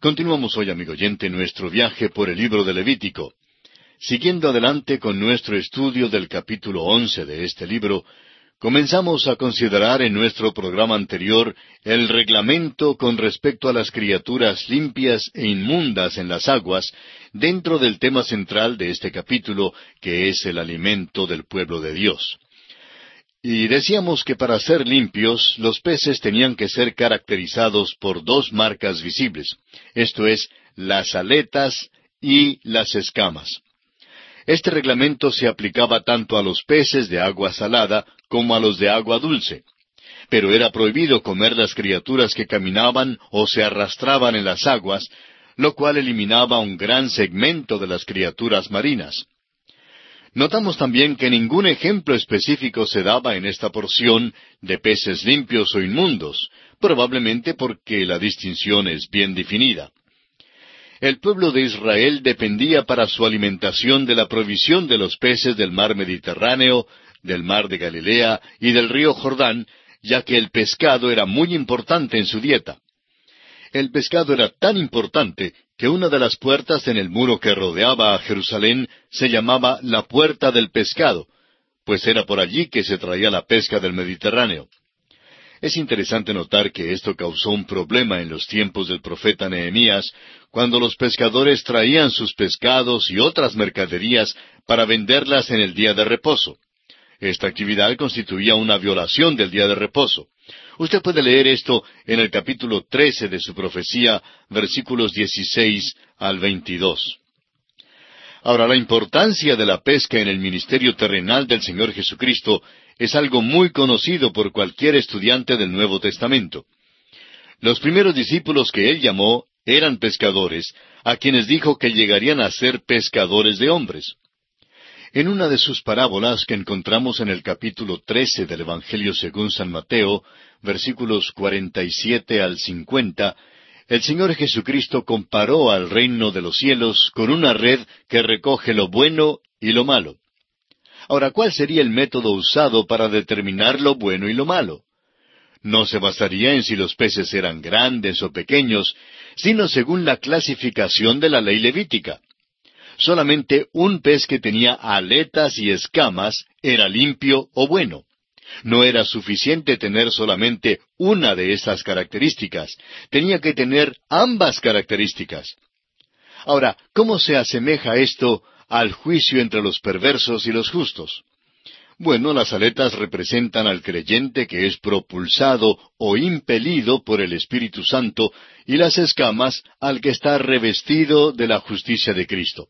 Continuamos hoy, amigo oyente, nuestro viaje por el libro de Levítico. Siguiendo adelante con nuestro estudio del capítulo once de este libro, comenzamos a considerar en nuestro programa anterior el reglamento con respecto a las criaturas limpias e inmundas en las aguas dentro del tema central de este capítulo, que es el alimento del pueblo de Dios. Y decíamos que para ser limpios, los peces tenían que ser caracterizados por dos marcas visibles, esto es, las aletas y las escamas. Este reglamento se aplicaba tanto a los peces de agua salada como a los de agua dulce. Pero era prohibido comer las criaturas que caminaban o se arrastraban en las aguas, lo cual eliminaba un gran segmento de las criaturas marinas. Notamos también que ningún ejemplo específico se daba en esta porción de peces limpios o inmundos, probablemente porque la distinción es bien definida. El pueblo de Israel dependía para su alimentación de la provisión de los peces del mar Mediterráneo, del mar de Galilea y del río Jordán, ya que el pescado era muy importante en su dieta. El pescado era tan importante que una de las puertas en el muro que rodeaba a Jerusalén se llamaba la puerta del pescado, pues era por allí que se traía la pesca del Mediterráneo. Es interesante notar que esto causó un problema en los tiempos del profeta Nehemías, cuando los pescadores traían sus pescados y otras mercaderías para venderlas en el día de reposo. Esta actividad constituía una violación del día de reposo. Usted puede leer esto en el capítulo trece de su profecía, versículos dieciséis al veintidós. Ahora, la importancia de la pesca en el ministerio terrenal del Señor Jesucristo es algo muy conocido por cualquier estudiante del Nuevo Testamento. Los primeros discípulos que él llamó eran pescadores, a quienes dijo que llegarían a ser pescadores de hombres. En una de sus parábolas que encontramos en el capítulo trece del Evangelio según San Mateo, versículos cuarenta y siete al cincuenta, el Señor Jesucristo comparó al reino de los cielos con una red que recoge lo bueno y lo malo. Ahora, ¿cuál sería el método usado para determinar lo bueno y lo malo? No se basaría en si los peces eran grandes o pequeños, sino según la clasificación de la ley levítica solamente un pez que tenía aletas y escamas era limpio o bueno. No era suficiente tener solamente una de esas características, tenía que tener ambas características. Ahora, ¿cómo se asemeja esto al juicio entre los perversos y los justos? Bueno, las aletas representan al creyente que es propulsado o impelido por el Espíritu Santo y las escamas al que está revestido de la justicia de Cristo.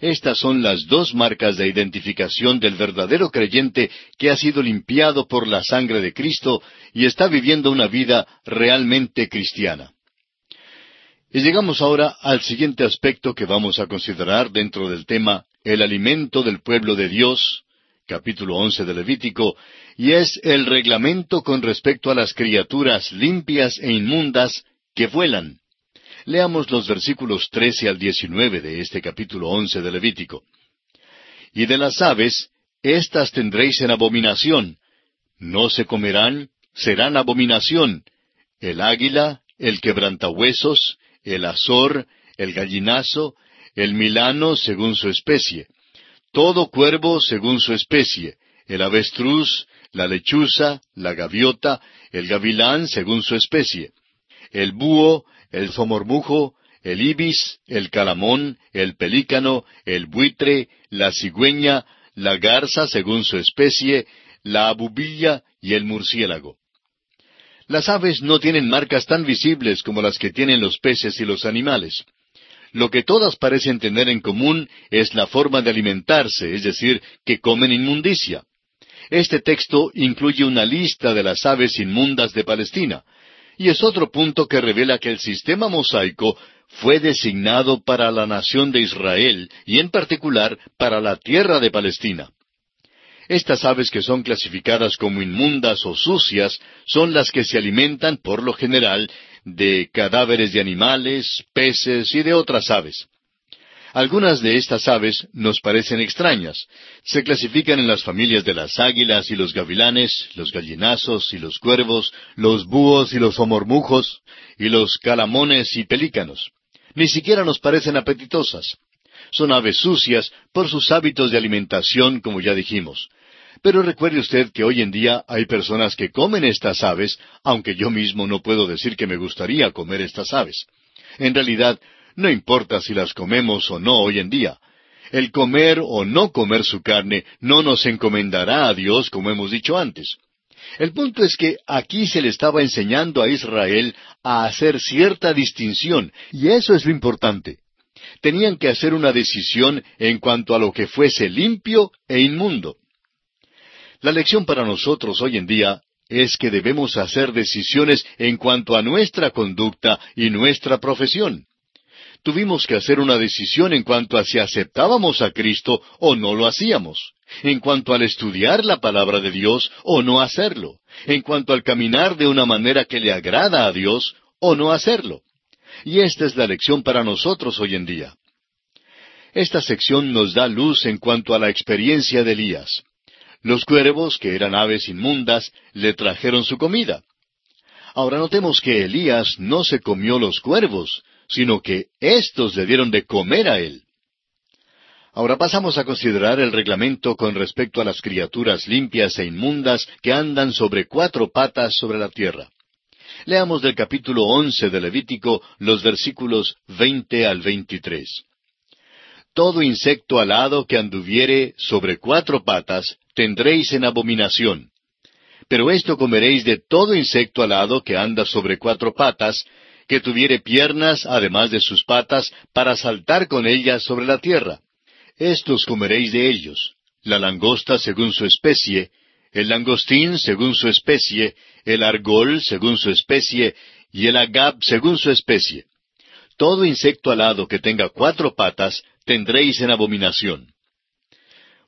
Estas son las dos marcas de identificación del verdadero creyente que ha sido limpiado por la sangre de Cristo y está viviendo una vida realmente cristiana. Y llegamos ahora al siguiente aspecto que vamos a considerar dentro del tema el alimento del pueblo de Dios, capítulo once de Levítico, y es el reglamento con respecto a las criaturas limpias e inmundas que vuelan. Leamos los versículos trece al diecinueve de este capítulo once de Levítico. Y de las aves, éstas tendréis en abominación. No se comerán, serán abominación. El águila, el quebrantahuesos, el azor, el gallinazo, el milano según su especie. Todo cuervo según su especie. El avestruz, la lechuza, la gaviota, el gavilán según su especie. El búho, el zomormujo, el ibis, el calamón, el pelícano, el buitre, la cigüeña, la garza según su especie, la abubilla y el murciélago. Las aves no tienen marcas tan visibles como las que tienen los peces y los animales. Lo que todas parecen tener en común es la forma de alimentarse, es decir, que comen inmundicia. Este texto incluye una lista de las aves inmundas de Palestina, y es otro punto que revela que el sistema mosaico fue designado para la nación de Israel y en particular para la tierra de Palestina. Estas aves que son clasificadas como inmundas o sucias son las que se alimentan, por lo general, de cadáveres de animales, peces y de otras aves. Algunas de estas aves nos parecen extrañas. Se clasifican en las familias de las águilas y los gavilanes, los gallinazos y los cuervos, los búhos y los homormujos, y los calamones y pelícanos. Ni siquiera nos parecen apetitosas. Son aves sucias por sus hábitos de alimentación, como ya dijimos. Pero recuerde usted que hoy en día hay personas que comen estas aves, aunque yo mismo no puedo decir que me gustaría comer estas aves. En realidad, no importa si las comemos o no hoy en día. El comer o no comer su carne no nos encomendará a Dios, como hemos dicho antes. El punto es que aquí se le estaba enseñando a Israel a hacer cierta distinción, y eso es lo importante. Tenían que hacer una decisión en cuanto a lo que fuese limpio e inmundo. La lección para nosotros hoy en día es que debemos hacer decisiones en cuanto a nuestra conducta y nuestra profesión tuvimos que hacer una decisión en cuanto a si aceptábamos a Cristo o no lo hacíamos, en cuanto al estudiar la palabra de Dios o no hacerlo, en cuanto al caminar de una manera que le agrada a Dios o no hacerlo. Y esta es la lección para nosotros hoy en día. Esta sección nos da luz en cuanto a la experiencia de Elías. Los cuervos, que eran aves inmundas, le trajeron su comida. Ahora notemos que Elías no se comió los cuervos, sino que éstos le dieron de comer a él. Ahora pasamos a considerar el reglamento con respecto a las criaturas limpias e inmundas que andan sobre cuatro patas sobre la tierra. Leamos del capítulo once de Levítico los versículos veinte al veintitrés. Todo insecto alado que anduviere sobre cuatro patas tendréis en abominación. Pero esto comeréis de todo insecto alado que anda sobre cuatro patas, que tuviere piernas además de sus patas, para saltar con ellas sobre la tierra. Estos comeréis de ellos, la langosta según su especie, el langostín según su especie, el argol según su especie, y el agab según su especie. Todo insecto alado que tenga cuatro patas tendréis en abominación.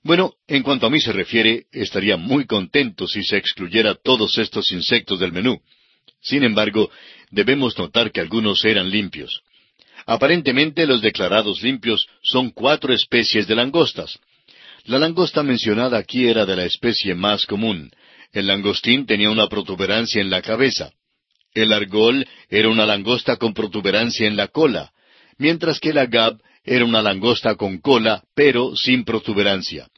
Bueno, en cuanto a mí se refiere, estaría muy contento si se excluyera todos estos insectos del menú. Sin embargo, debemos notar que algunos eran limpios. Aparentemente los declarados limpios son cuatro especies de langostas. La langosta mencionada aquí era de la especie más común. El langostín tenía una protuberancia en la cabeza. El argol era una langosta con protuberancia en la cola, mientras que el agab era una langosta con cola, pero sin protuberancia.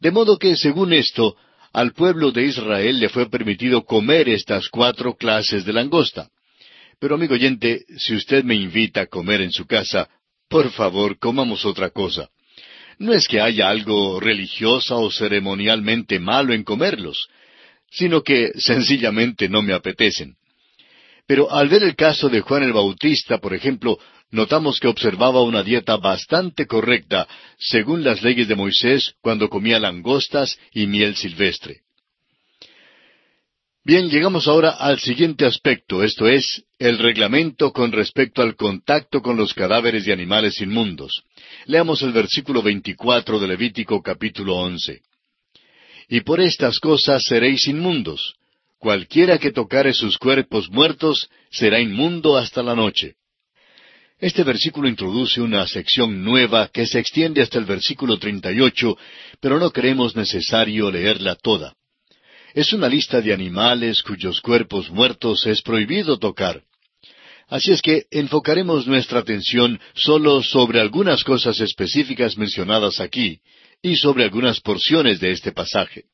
De modo que, según esto, al pueblo de Israel le fue permitido comer estas cuatro clases de langosta. Pero amigo oyente, si usted me invita a comer en su casa, por favor, comamos otra cosa. No es que haya algo religiosa o ceremonialmente malo en comerlos, sino que sencillamente no me apetecen. Pero al ver el caso de Juan el Bautista, por ejemplo, notamos que observaba una dieta bastante correcta, según las leyes de Moisés, cuando comía langostas y miel silvestre. Bien, llegamos ahora al siguiente aspecto, esto es, el reglamento con respecto al contacto con los cadáveres de animales inmundos. Leamos el versículo 24 de Levítico capítulo 11. Y por estas cosas seréis inmundos. Cualquiera que tocare sus cuerpos muertos será inmundo hasta la noche. Este versículo introduce una sección nueva que se extiende hasta el versículo 38, pero no creemos necesario leerla toda. Es una lista de animales cuyos cuerpos muertos es prohibido tocar. Así es que enfocaremos nuestra atención solo sobre algunas cosas específicas mencionadas aquí y sobre algunas porciones de este pasaje.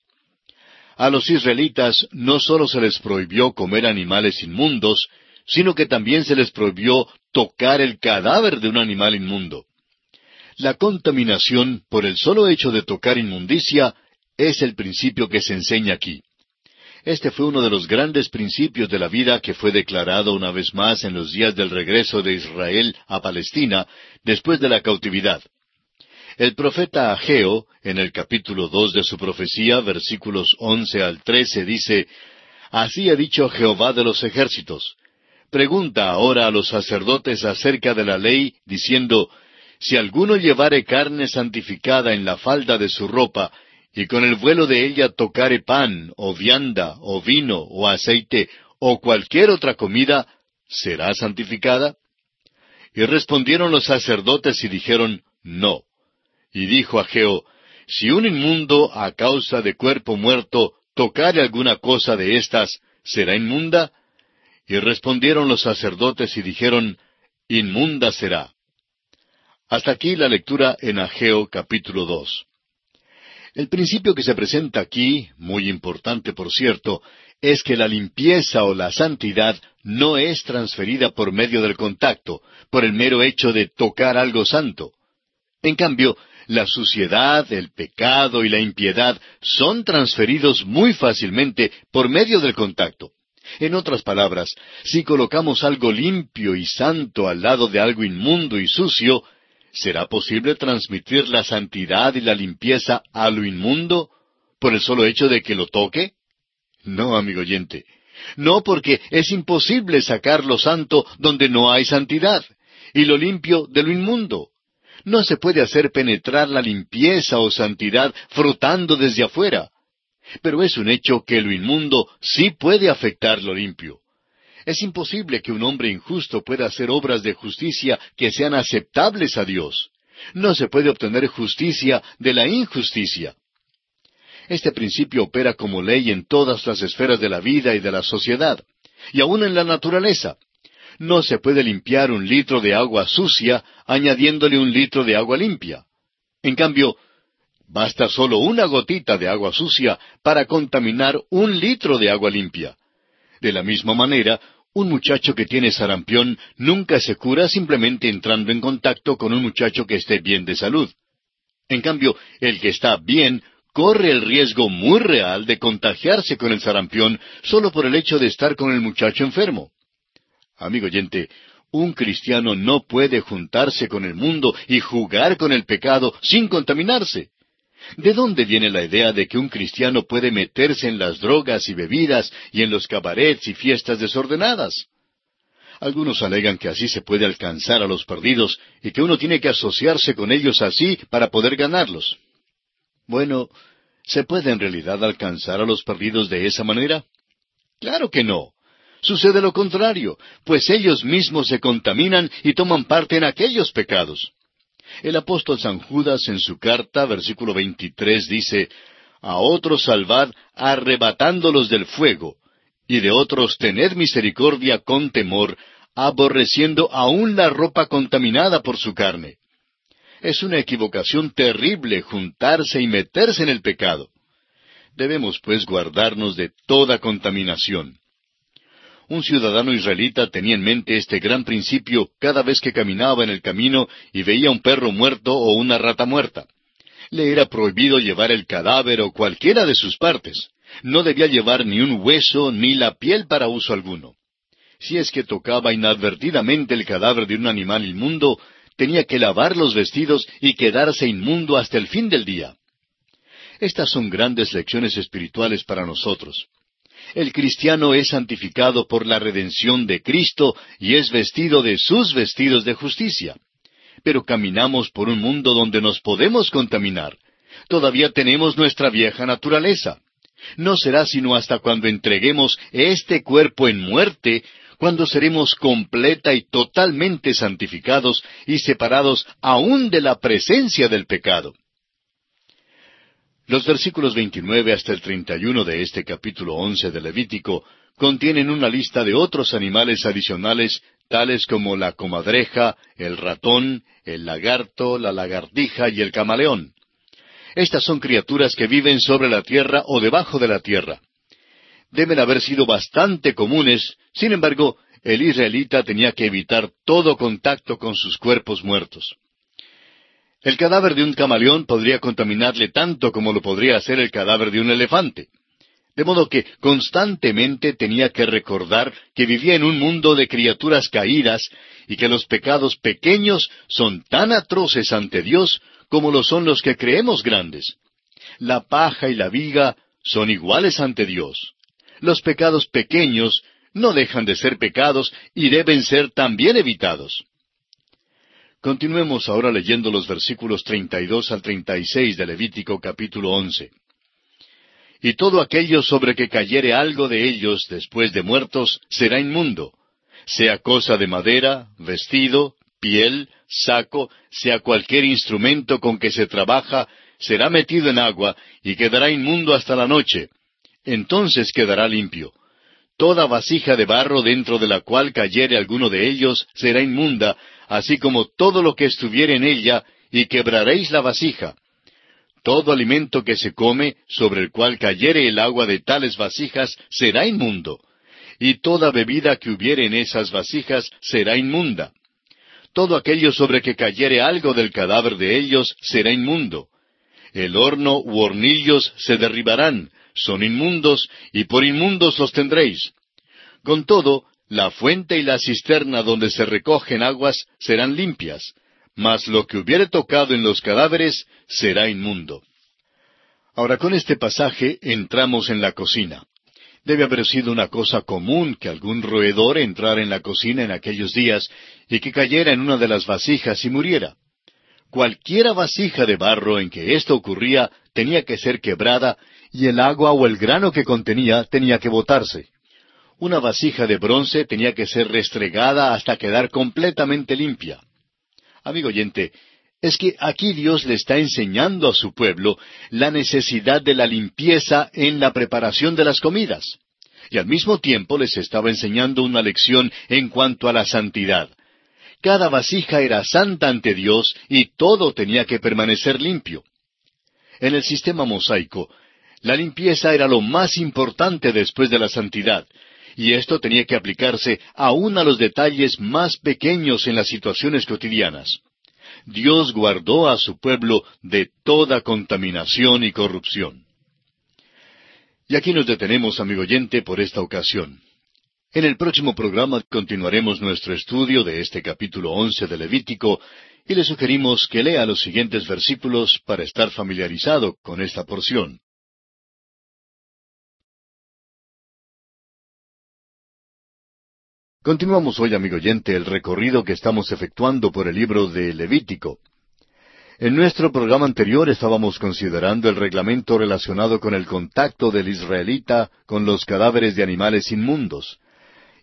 A los israelitas no solo se les prohibió comer animales inmundos, sino que también se les prohibió tocar el cadáver de un animal inmundo. La contaminación por el solo hecho de tocar inmundicia es el principio que se enseña aquí. Este fue uno de los grandes principios de la vida que fue declarado una vez más en los días del regreso de Israel a Palestina después de la cautividad. El profeta Ageo, en el capítulo dos de su profecía, versículos once al trece, dice Así ha dicho Jehová de los ejércitos. Pregunta ahora a los sacerdotes acerca de la ley, diciendo Si alguno llevare carne santificada en la falda de su ropa, y con el vuelo de ella tocare pan, o vianda, o vino, o aceite, o cualquier otra comida, ¿será santificada? Y respondieron los sacerdotes y dijeron, No. Y dijo Ageo, Si un inmundo a causa de cuerpo muerto tocare alguna cosa de estas, ¿será inmunda? Y respondieron los sacerdotes y dijeron, Inmunda será. Hasta aquí la lectura en Ageo capítulo dos. El principio que se presenta aquí, muy importante por cierto, es que la limpieza o la santidad no es transferida por medio del contacto, por el mero hecho de tocar algo santo. En cambio, la suciedad, el pecado y la impiedad son transferidos muy fácilmente por medio del contacto. En otras palabras, si colocamos algo limpio y santo al lado de algo inmundo y sucio, ¿será posible transmitir la santidad y la limpieza a lo inmundo por el solo hecho de que lo toque? No, amigo oyente. No porque es imposible sacar lo santo donde no hay santidad, y lo limpio de lo inmundo. No se puede hacer penetrar la limpieza o santidad frotando desde afuera. Pero es un hecho que lo inmundo sí puede afectar lo limpio. Es imposible que un hombre injusto pueda hacer obras de justicia que sean aceptables a Dios. No se puede obtener justicia de la injusticia. Este principio opera como ley en todas las esferas de la vida y de la sociedad, y aun en la naturaleza. No se puede limpiar un litro de agua sucia añadiéndole un litro de agua limpia. En cambio, Basta solo una gotita de agua sucia para contaminar un litro de agua limpia. De la misma manera, un muchacho que tiene sarampión nunca se cura simplemente entrando en contacto con un muchacho que esté bien de salud. En cambio, el que está bien corre el riesgo muy real de contagiarse con el sarampión solo por el hecho de estar con el muchacho enfermo. Amigo oyente, un cristiano no puede juntarse con el mundo y jugar con el pecado sin contaminarse. ¿De dónde viene la idea de que un cristiano puede meterse en las drogas y bebidas y en los cabarets y fiestas desordenadas? Algunos alegan que así se puede alcanzar a los perdidos y que uno tiene que asociarse con ellos así para poder ganarlos. Bueno, ¿se puede en realidad alcanzar a los perdidos de esa manera? Claro que no. Sucede lo contrario, pues ellos mismos se contaminan y toman parte en aquellos pecados. El apóstol San Judas en su carta, versículo 23, dice, A otros salvad arrebatándolos del fuego, y de otros tened misericordia con temor, aborreciendo aún la ropa contaminada por su carne. Es una equivocación terrible juntarse y meterse en el pecado. Debemos pues guardarnos de toda contaminación. Un ciudadano israelita tenía en mente este gran principio cada vez que caminaba en el camino y veía un perro muerto o una rata muerta. Le era prohibido llevar el cadáver o cualquiera de sus partes. No debía llevar ni un hueso ni la piel para uso alguno. Si es que tocaba inadvertidamente el cadáver de un animal inmundo, tenía que lavar los vestidos y quedarse inmundo hasta el fin del día. Estas son grandes lecciones espirituales para nosotros. El cristiano es santificado por la redención de Cristo y es vestido de sus vestidos de justicia. Pero caminamos por un mundo donde nos podemos contaminar. Todavía tenemos nuestra vieja naturaleza. No será sino hasta cuando entreguemos este cuerpo en muerte, cuando seremos completa y totalmente santificados y separados aún de la presencia del pecado. Los versículos 29 hasta el 31 de este capítulo 11 de Levítico contienen una lista de otros animales adicionales tales como la comadreja, el ratón, el lagarto, la lagartija y el camaleón. Estas son criaturas que viven sobre la tierra o debajo de la tierra. Deben haber sido bastante comunes, sin embargo, el israelita tenía que evitar todo contacto con sus cuerpos muertos. El cadáver de un camaleón podría contaminarle tanto como lo podría hacer el cadáver de un elefante. De modo que constantemente tenía que recordar que vivía en un mundo de criaturas caídas y que los pecados pequeños son tan atroces ante Dios como lo son los que creemos grandes. La paja y la viga son iguales ante Dios. Los pecados pequeños no dejan de ser pecados y deben ser también evitados. Continuemos ahora leyendo los versículos 32 al 36 de Levítico capítulo 11. Y todo aquello sobre que cayere algo de ellos después de muertos será inmundo, sea cosa de madera, vestido, piel, saco, sea cualquier instrumento con que se trabaja, será metido en agua y quedará inmundo hasta la noche. Entonces quedará limpio. Toda vasija de barro dentro de la cual cayere alguno de ellos será inmunda, así como todo lo que estuviere en ella, y quebraréis la vasija. Todo alimento que se come, sobre el cual cayere el agua de tales vasijas, será inmundo. Y toda bebida que hubiere en esas vasijas será inmunda. Todo aquello sobre que cayere algo del cadáver de ellos será inmundo. El horno u hornillos se derribarán, son inmundos, y por inmundos los tendréis. Con todo, la fuente y la cisterna donde se recogen aguas serán limpias, mas lo que hubiere tocado en los cadáveres será inmundo. Ahora con este pasaje entramos en la cocina. Debe haber sido una cosa común que algún roedor entrara en la cocina en aquellos días y que cayera en una de las vasijas y muriera. Cualquiera vasija de barro en que esto ocurría tenía que ser quebrada y el agua o el grano que contenía tenía que botarse. Una vasija de bronce tenía que ser restregada hasta quedar completamente limpia. Amigo oyente, es que aquí Dios le está enseñando a su pueblo la necesidad de la limpieza en la preparación de las comidas. Y al mismo tiempo les estaba enseñando una lección en cuanto a la santidad. Cada vasija era santa ante Dios y todo tenía que permanecer limpio. En el sistema mosaico, la limpieza era lo más importante después de la santidad, y esto tenía que aplicarse aún a los detalles más pequeños en las situaciones cotidianas. Dios guardó a su pueblo de toda contaminación y corrupción. Y aquí nos detenemos, amigo oyente, por esta ocasión. En el próximo programa continuaremos nuestro estudio de este capítulo once de Levítico y le sugerimos que lea los siguientes versículos para estar familiarizado con esta porción. Continuamos hoy, amigo oyente, el recorrido que estamos efectuando por el libro de Levítico. En nuestro programa anterior estábamos considerando el reglamento relacionado con el contacto del israelita con los cadáveres de animales inmundos.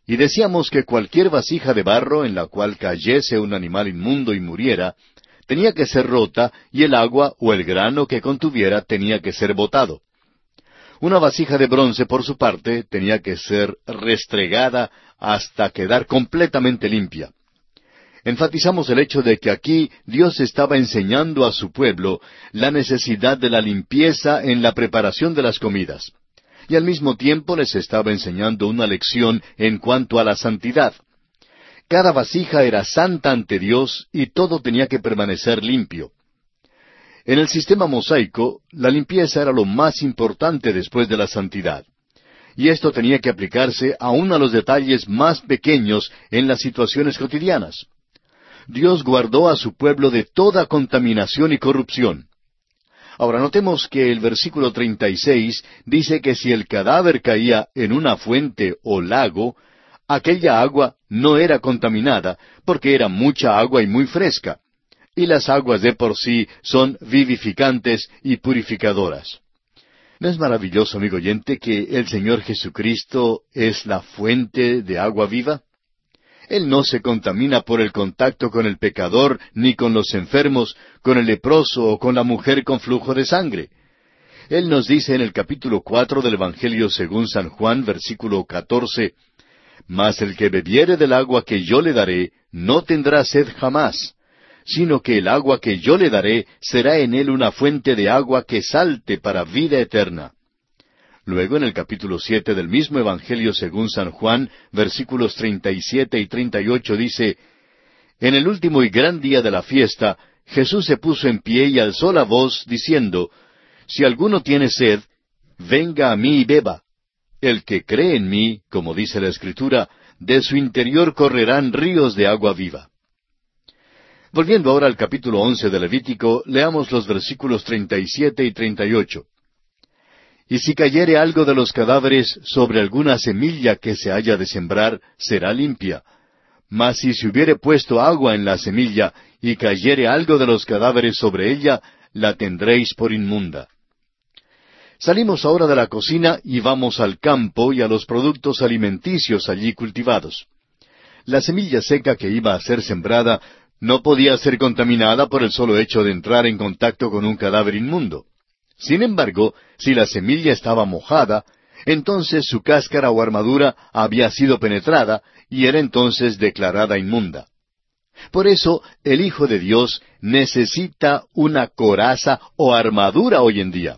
Y decíamos que cualquier vasija de barro en la cual cayese un animal inmundo y muriera, tenía que ser rota y el agua o el grano que contuviera tenía que ser botado. Una vasija de bronce, por su parte, tenía que ser restregada hasta quedar completamente limpia. Enfatizamos el hecho de que aquí Dios estaba enseñando a su pueblo la necesidad de la limpieza en la preparación de las comidas, y al mismo tiempo les estaba enseñando una lección en cuanto a la santidad. Cada vasija era santa ante Dios y todo tenía que permanecer limpio. En el sistema mosaico, la limpieza era lo más importante después de la santidad. Y esto tenía que aplicarse aún a los detalles más pequeños en las situaciones cotidianas. Dios guardó a su pueblo de toda contaminación y corrupción. Ahora notemos que el versículo 36 dice que si el cadáver caía en una fuente o lago, aquella agua no era contaminada, porque era mucha agua y muy fresca y las aguas de por sí son vivificantes y purificadoras. ¿No es maravilloso, amigo oyente, que el Señor Jesucristo es la fuente de agua viva? Él no se contamina por el contacto con el pecador, ni con los enfermos, con el leproso o con la mujer con flujo de sangre. Él nos dice en el capítulo cuatro del Evangelio según San Juan, versículo catorce, Mas el que bebiere del agua que yo le daré, no tendrá sed jamás, sino que el agua que yo le daré será en él una fuente de agua que salte para vida eterna. Luego en el capítulo siete del mismo Evangelio según San Juan, versículos treinta y siete y treinta y ocho dice, En el último y gran día de la fiesta, Jesús se puso en pie y alzó la voz, diciendo, Si alguno tiene sed, venga a mí y beba. El que cree en mí, como dice la Escritura, de su interior correrán ríos de agua viva. Volviendo ahora al capítulo once de Levítico, leamos los versículos treinta y siete y treinta y ocho. Y si cayere algo de los cadáveres sobre alguna semilla que se haya de sembrar, será limpia. Mas si se hubiere puesto agua en la semilla, y cayere algo de los cadáveres sobre ella, la tendréis por inmunda. Salimos ahora de la cocina y vamos al campo y a los productos alimenticios allí cultivados. La semilla seca que iba a ser sembrada no podía ser contaminada por el solo hecho de entrar en contacto con un cadáver inmundo. Sin embargo, si la semilla estaba mojada, entonces su cáscara o armadura había sido penetrada y era entonces declarada inmunda. Por eso el Hijo de Dios necesita una coraza o armadura hoy en día.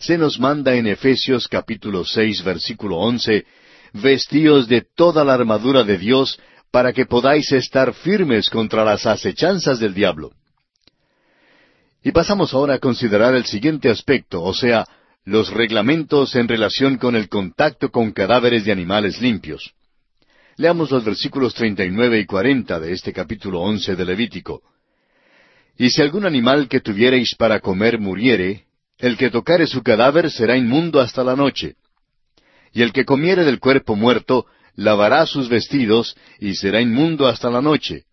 Se nos manda en Efesios capítulo seis versículo once, vestíos de toda la armadura de Dios para que podáis estar firmes contra las acechanzas del diablo. Y pasamos ahora a considerar el siguiente aspecto, o sea, los reglamentos en relación con el contacto con cadáveres de animales limpios. Leamos los versículos 39 y 40 de este capítulo 11 de Levítico. Y si algún animal que tuviereis para comer muriere, el que tocare su cadáver será inmundo hasta la noche. Y el que comiere del cuerpo muerto, lavará sus vestidos, y será inmundo hasta la noche.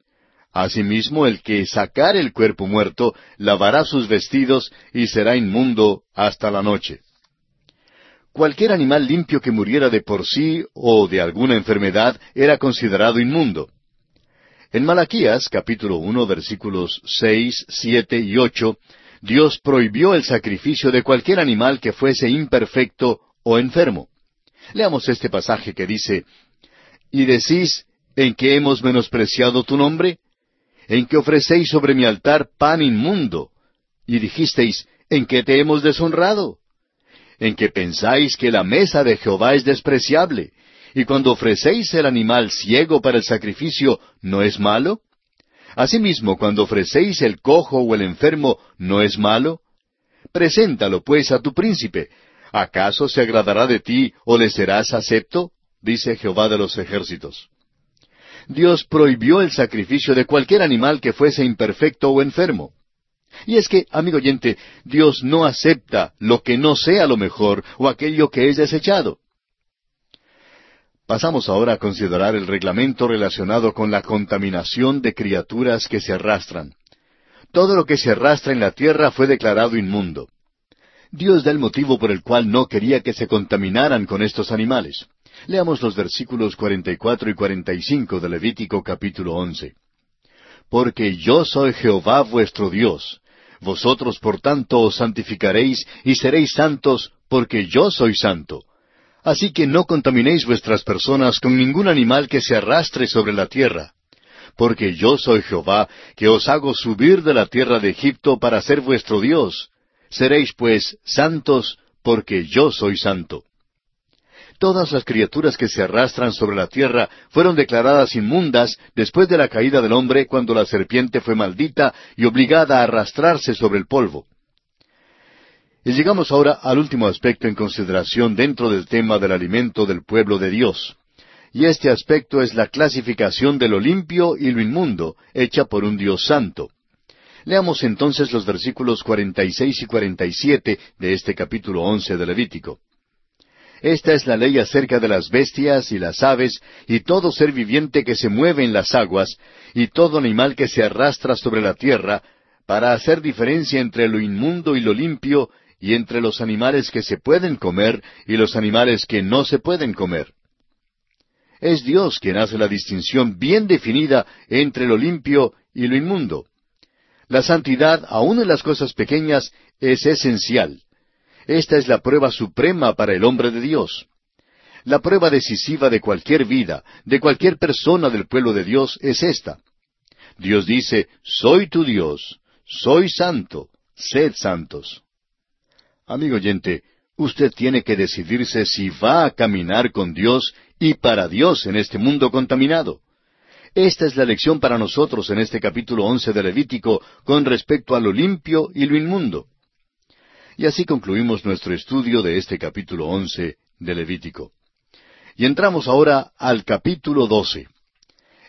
Asimismo, el que sacare el cuerpo muerto, lavará sus vestidos, y será inmundo hasta la noche. Cualquier animal limpio que muriera de por sí o de alguna enfermedad era considerado inmundo. En Malaquías capítulo uno versículos seis, siete y ocho, Dios prohibió el sacrificio de cualquier animal que fuese imperfecto o enfermo. Leamos este pasaje que dice, Y decís, ¿en qué hemos menospreciado tu nombre? ¿En que ofrecéis sobre mi altar pan inmundo? Y dijisteis, ¿en qué te hemos deshonrado? en que pensáis que la mesa de Jehová es despreciable, y cuando ofrecéis el animal ciego para el sacrificio, ¿no es malo? Asimismo, cuando ofrecéis el cojo o el enfermo, ¿no es malo? Preséntalo, pues, a tu príncipe. ¿Acaso se agradará de ti o le serás acepto? dice Jehová de los ejércitos. Dios prohibió el sacrificio de cualquier animal que fuese imperfecto o enfermo. Y es que, amigo oyente, Dios no acepta lo que no sea lo mejor o aquello que es desechado. Pasamos ahora a considerar el reglamento relacionado con la contaminación de criaturas que se arrastran. Todo lo que se arrastra en la tierra fue declarado inmundo. Dios da el motivo por el cual no quería que se contaminaran con estos animales. Leamos los versículos 44 y 45 de Levítico capítulo 11. Porque yo soy Jehová vuestro Dios, vosotros, por tanto, os santificaréis y seréis santos, porque yo soy santo. Así que no contaminéis vuestras personas con ningún animal que se arrastre sobre la tierra. Porque yo soy Jehová, que os hago subir de la tierra de Egipto para ser vuestro Dios. Seréis pues santos, porque yo soy santo. Todas las criaturas que se arrastran sobre la tierra fueron declaradas inmundas después de la caída del hombre cuando la serpiente fue maldita y obligada a arrastrarse sobre el polvo. Y llegamos ahora al último aspecto en consideración dentro del tema del alimento del pueblo de Dios. Y este aspecto es la clasificación de lo limpio y lo inmundo, hecha por un Dios santo. Leamos entonces los versículos 46 y 47 de este capítulo 11 de Levítico. Esta es la ley acerca de las bestias y las aves y todo ser viviente que se mueve en las aguas y todo animal que se arrastra sobre la tierra, para hacer diferencia entre lo inmundo y lo limpio y entre los animales que se pueden comer y los animales que no se pueden comer. Es Dios quien hace la distinción bien definida entre lo limpio y lo inmundo. La santidad, aun en las cosas pequeñas, es esencial. Esta es la prueba suprema para el hombre de Dios. La prueba decisiva de cualquier vida, de cualquier persona del pueblo de Dios, es esta. Dios dice, soy tu Dios, soy santo, sed santos. Amigo oyente, usted tiene que decidirse si va a caminar con Dios y para Dios en este mundo contaminado. Esta es la lección para nosotros en este capítulo once de Levítico con respecto a lo limpio y lo inmundo. Y así concluimos nuestro estudio de este capítulo once de Levítico. Y entramos ahora al capítulo doce.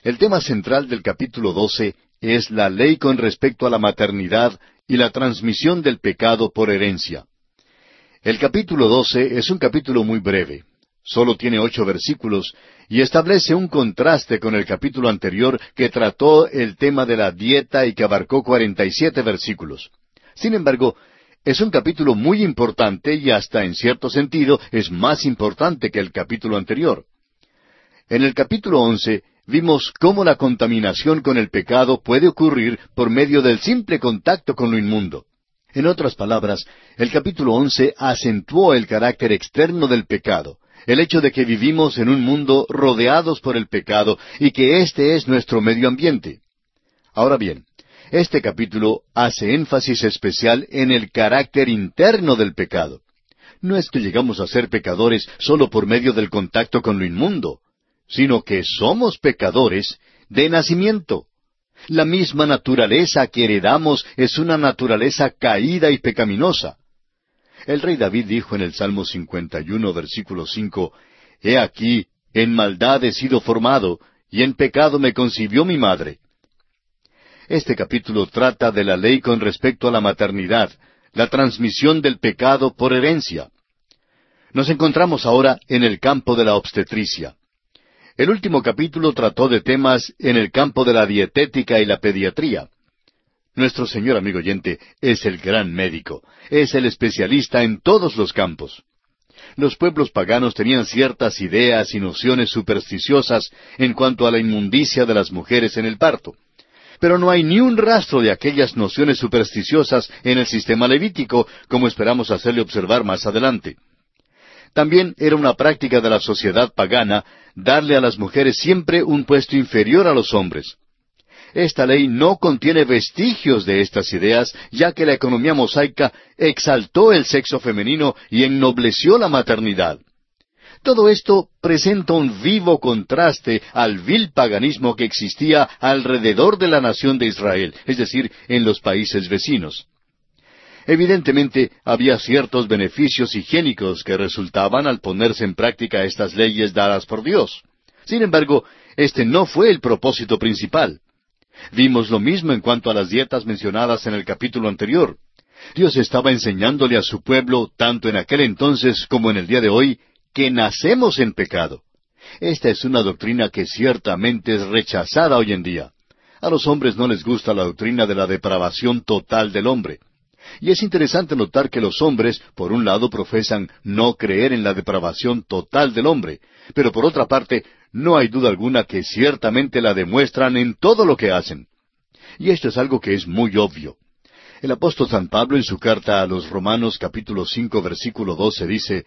El tema central del capítulo doce es la ley con respecto a la maternidad y la transmisión del pecado por herencia. El capítulo doce es un capítulo muy breve. Solo tiene ocho versículos y establece un contraste con el capítulo anterior que trató el tema de la dieta y que abarcó cuarenta y siete versículos. Sin embargo, es un capítulo muy importante y hasta en cierto sentido es más importante que el capítulo anterior. En el capítulo once vimos cómo la contaminación con el pecado puede ocurrir por medio del simple contacto con lo inmundo. En otras palabras, el capítulo once acentuó el carácter externo del pecado, el hecho de que vivimos en un mundo rodeados por el pecado y que este es nuestro medio ambiente. Ahora bien, este capítulo hace énfasis especial en el carácter interno del pecado. No es que llegamos a ser pecadores solo por medio del contacto con lo inmundo, sino que somos pecadores de nacimiento. La misma naturaleza que heredamos es una naturaleza caída y pecaminosa. El rey David dijo en el Salmo 51, versículo 5, He aquí, en maldad he sido formado, y en pecado me concibió mi madre. Este capítulo trata de la ley con respecto a la maternidad, la transmisión del pecado por herencia. Nos encontramos ahora en el campo de la obstetricia. El último capítulo trató de temas en el campo de la dietética y la pediatría. Nuestro Señor amigo oyente es el gran médico, es el especialista en todos los campos. Los pueblos paganos tenían ciertas ideas y nociones supersticiosas en cuanto a la inmundicia de las mujeres en el parto. Pero no hay ni un rastro de aquellas nociones supersticiosas en el sistema levítico, como esperamos hacerle observar más adelante. También era una práctica de la sociedad pagana darle a las mujeres siempre un puesto inferior a los hombres. Esta ley no contiene vestigios de estas ideas, ya que la economía mosaica exaltó el sexo femenino y ennobleció la maternidad. Todo esto presenta un vivo contraste al vil paganismo que existía alrededor de la nación de Israel, es decir, en los países vecinos. Evidentemente, había ciertos beneficios higiénicos que resultaban al ponerse en práctica estas leyes dadas por Dios. Sin embargo, este no fue el propósito principal. Vimos lo mismo en cuanto a las dietas mencionadas en el capítulo anterior. Dios estaba enseñándole a su pueblo, tanto en aquel entonces como en el día de hoy, que nacemos en pecado. Esta es una doctrina que ciertamente es rechazada hoy en día. A los hombres no les gusta la doctrina de la depravación total del hombre. Y es interesante notar que los hombres, por un lado, profesan no creer en la depravación total del hombre, pero por otra parte, no hay duda alguna que ciertamente la demuestran en todo lo que hacen. Y esto es algo que es muy obvio. El apóstol San Pablo en su carta a los Romanos capítulo cinco versículo doce dice,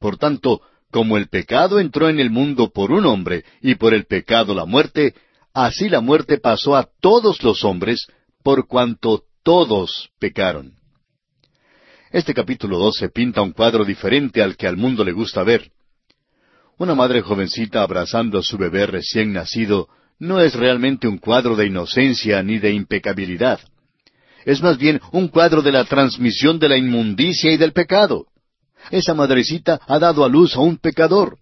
Por tanto, como el pecado entró en el mundo por un hombre, y por el pecado la muerte, así la muerte pasó a todos los hombres, por cuanto todos pecaron. Este capítulo doce pinta un cuadro diferente al que al mundo le gusta ver. Una madre jovencita abrazando a su bebé recién nacido no es realmente un cuadro de inocencia ni de impecabilidad. Es más bien un cuadro de la transmisión de la inmundicia y del pecado. Esa madrecita ha dado a luz a un pecador.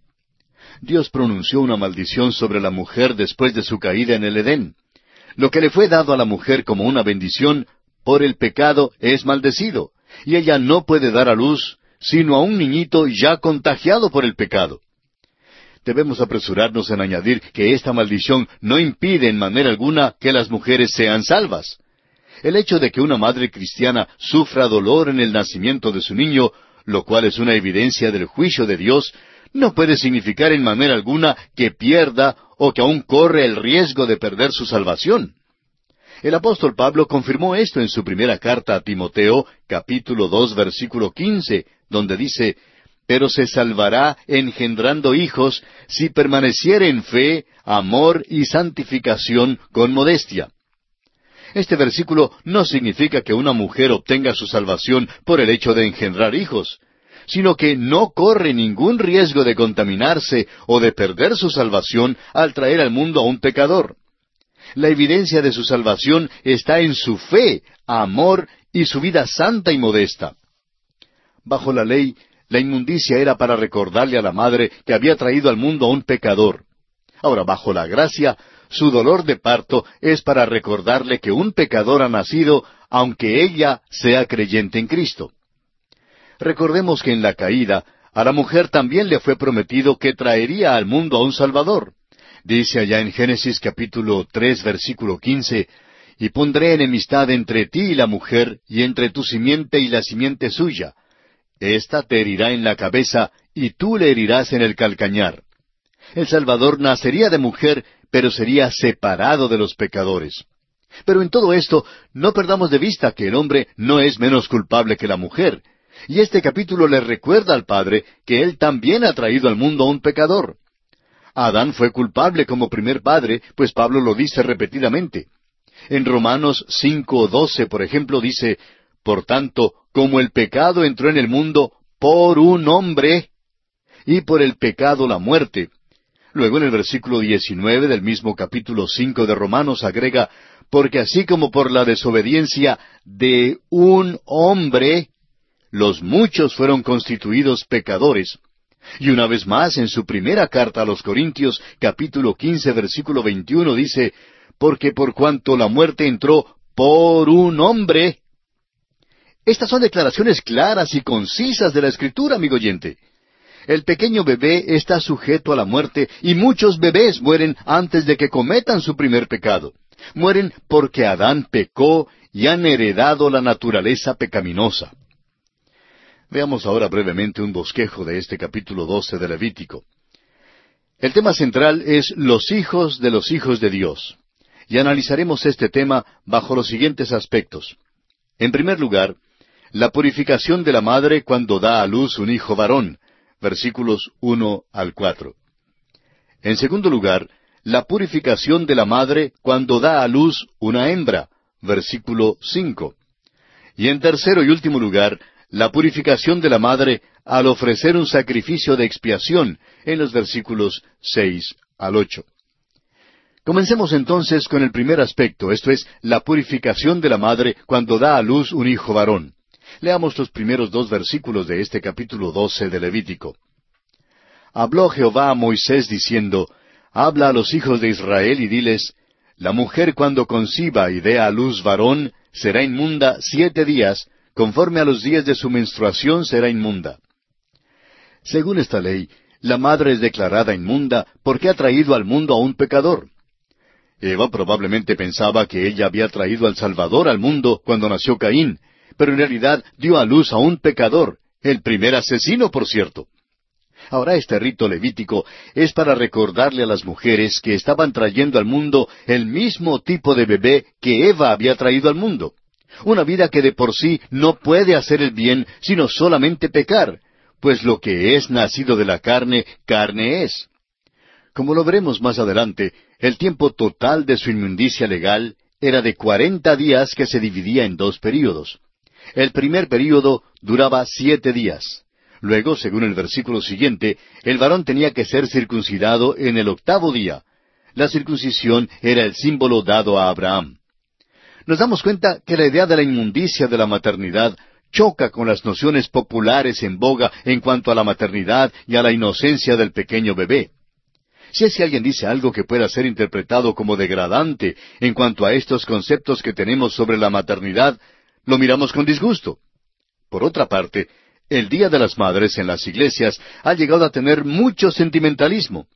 Dios pronunció una maldición sobre la mujer después de su caída en el Edén. Lo que le fue dado a la mujer como una bendición, por el pecado es maldecido, y ella no puede dar a luz sino a un niñito ya contagiado por el pecado. Debemos apresurarnos en añadir que esta maldición no impide en manera alguna que las mujeres sean salvas. El hecho de que una madre cristiana sufra dolor en el nacimiento de su niño lo cual es una evidencia del juicio de Dios, no puede significar en manera alguna que pierda o que aún corre el riesgo de perder su salvación. El apóstol Pablo confirmó esto en su primera carta a Timoteo, capítulo dos, versículo quince, donde dice, Pero se salvará engendrando hijos si permaneciere en fe, amor y santificación con modestia. Este versículo no significa que una mujer obtenga su salvación por el hecho de engendrar hijos, sino que no corre ningún riesgo de contaminarse o de perder su salvación al traer al mundo a un pecador. La evidencia de su salvación está en su fe, amor y su vida santa y modesta. Bajo la ley, la inmundicia era para recordarle a la madre que había traído al mundo a un pecador. Ahora, bajo la gracia, su dolor de parto es para recordarle que un pecador ha nacido aunque ella sea creyente en Cristo. Recordemos que en la caída a la mujer también le fue prometido que traería al mundo a un Salvador. Dice allá en Génesis capítulo tres versículo quince, y pondré enemistad entre ti y la mujer, y entre tu simiente y la simiente suya. Esta te herirá en la cabeza, y tú le herirás en el calcañar. El Salvador nacería de mujer, pero sería separado de los pecadores. Pero en todo esto, no perdamos de vista que el hombre no es menos culpable que la mujer. Y este capítulo le recuerda al Padre que Él también ha traído al mundo a un pecador. Adán fue culpable como primer padre, pues Pablo lo dice repetidamente. En Romanos 5.12, por ejemplo, dice, Por tanto, como el pecado entró en el mundo por un hombre, y por el pecado la muerte. Luego en el versículo 19 del mismo capítulo 5 de Romanos agrega, porque así como por la desobediencia de un hombre, los muchos fueron constituidos pecadores. Y una vez más, en su primera carta a los Corintios, capítulo quince, versículo veintiuno, dice, porque por cuanto la muerte entró por un hombre. Estas son declaraciones claras y concisas de la Escritura, amigo oyente. El pequeño bebé está sujeto a la muerte y muchos bebés mueren antes de que cometan su primer pecado. Mueren porque Adán pecó y han heredado la naturaleza pecaminosa. Veamos ahora brevemente un bosquejo de este capítulo doce de Levítico. El tema central es los hijos de los hijos de Dios. Y analizaremos este tema bajo los siguientes aspectos. En primer lugar, la purificación de la madre cuando da a luz un hijo varón, versículos uno al cuatro. En segundo lugar, la purificación de la madre cuando da a luz una hembra, versículo cinco. Y en tercero y último lugar, la purificación de la madre al ofrecer un sacrificio de expiación, en los versículos seis al ocho. Comencemos entonces con el primer aspecto, esto es, la purificación de la madre cuando da a luz un hijo varón. Leamos los primeros dos versículos de este capítulo doce de Levítico. Habló Jehová a Moisés diciendo, Habla a los hijos de Israel y diles, La mujer cuando conciba y dé a luz varón será inmunda siete días, conforme a los días de su menstruación será inmunda. Según esta ley, la madre es declarada inmunda porque ha traído al mundo a un pecador. Eva probablemente pensaba que ella había traído al Salvador al mundo cuando nació Caín, pero en realidad dio a luz a un pecador, el primer asesino, por cierto. Ahora este rito levítico es para recordarle a las mujeres que estaban trayendo al mundo el mismo tipo de bebé que Eva había traído al mundo. Una vida que de por sí no puede hacer el bien, sino solamente pecar, pues lo que es nacido de la carne, carne es. Como lo veremos más adelante, el tiempo total de su inmundicia legal era de cuarenta días que se dividía en dos períodos. El primer período duraba siete días. Luego, según el versículo siguiente, el varón tenía que ser circuncidado en el octavo día. La circuncisión era el símbolo dado a Abraham. Nos damos cuenta que la idea de la inmundicia de la maternidad choca con las nociones populares en boga en cuanto a la maternidad y a la inocencia del pequeño bebé. Si es que alguien dice algo que pueda ser interpretado como degradante en cuanto a estos conceptos que tenemos sobre la maternidad, lo miramos con disgusto. Por otra parte, el Día de las Madres en las iglesias ha llegado a tener mucho sentimentalismo.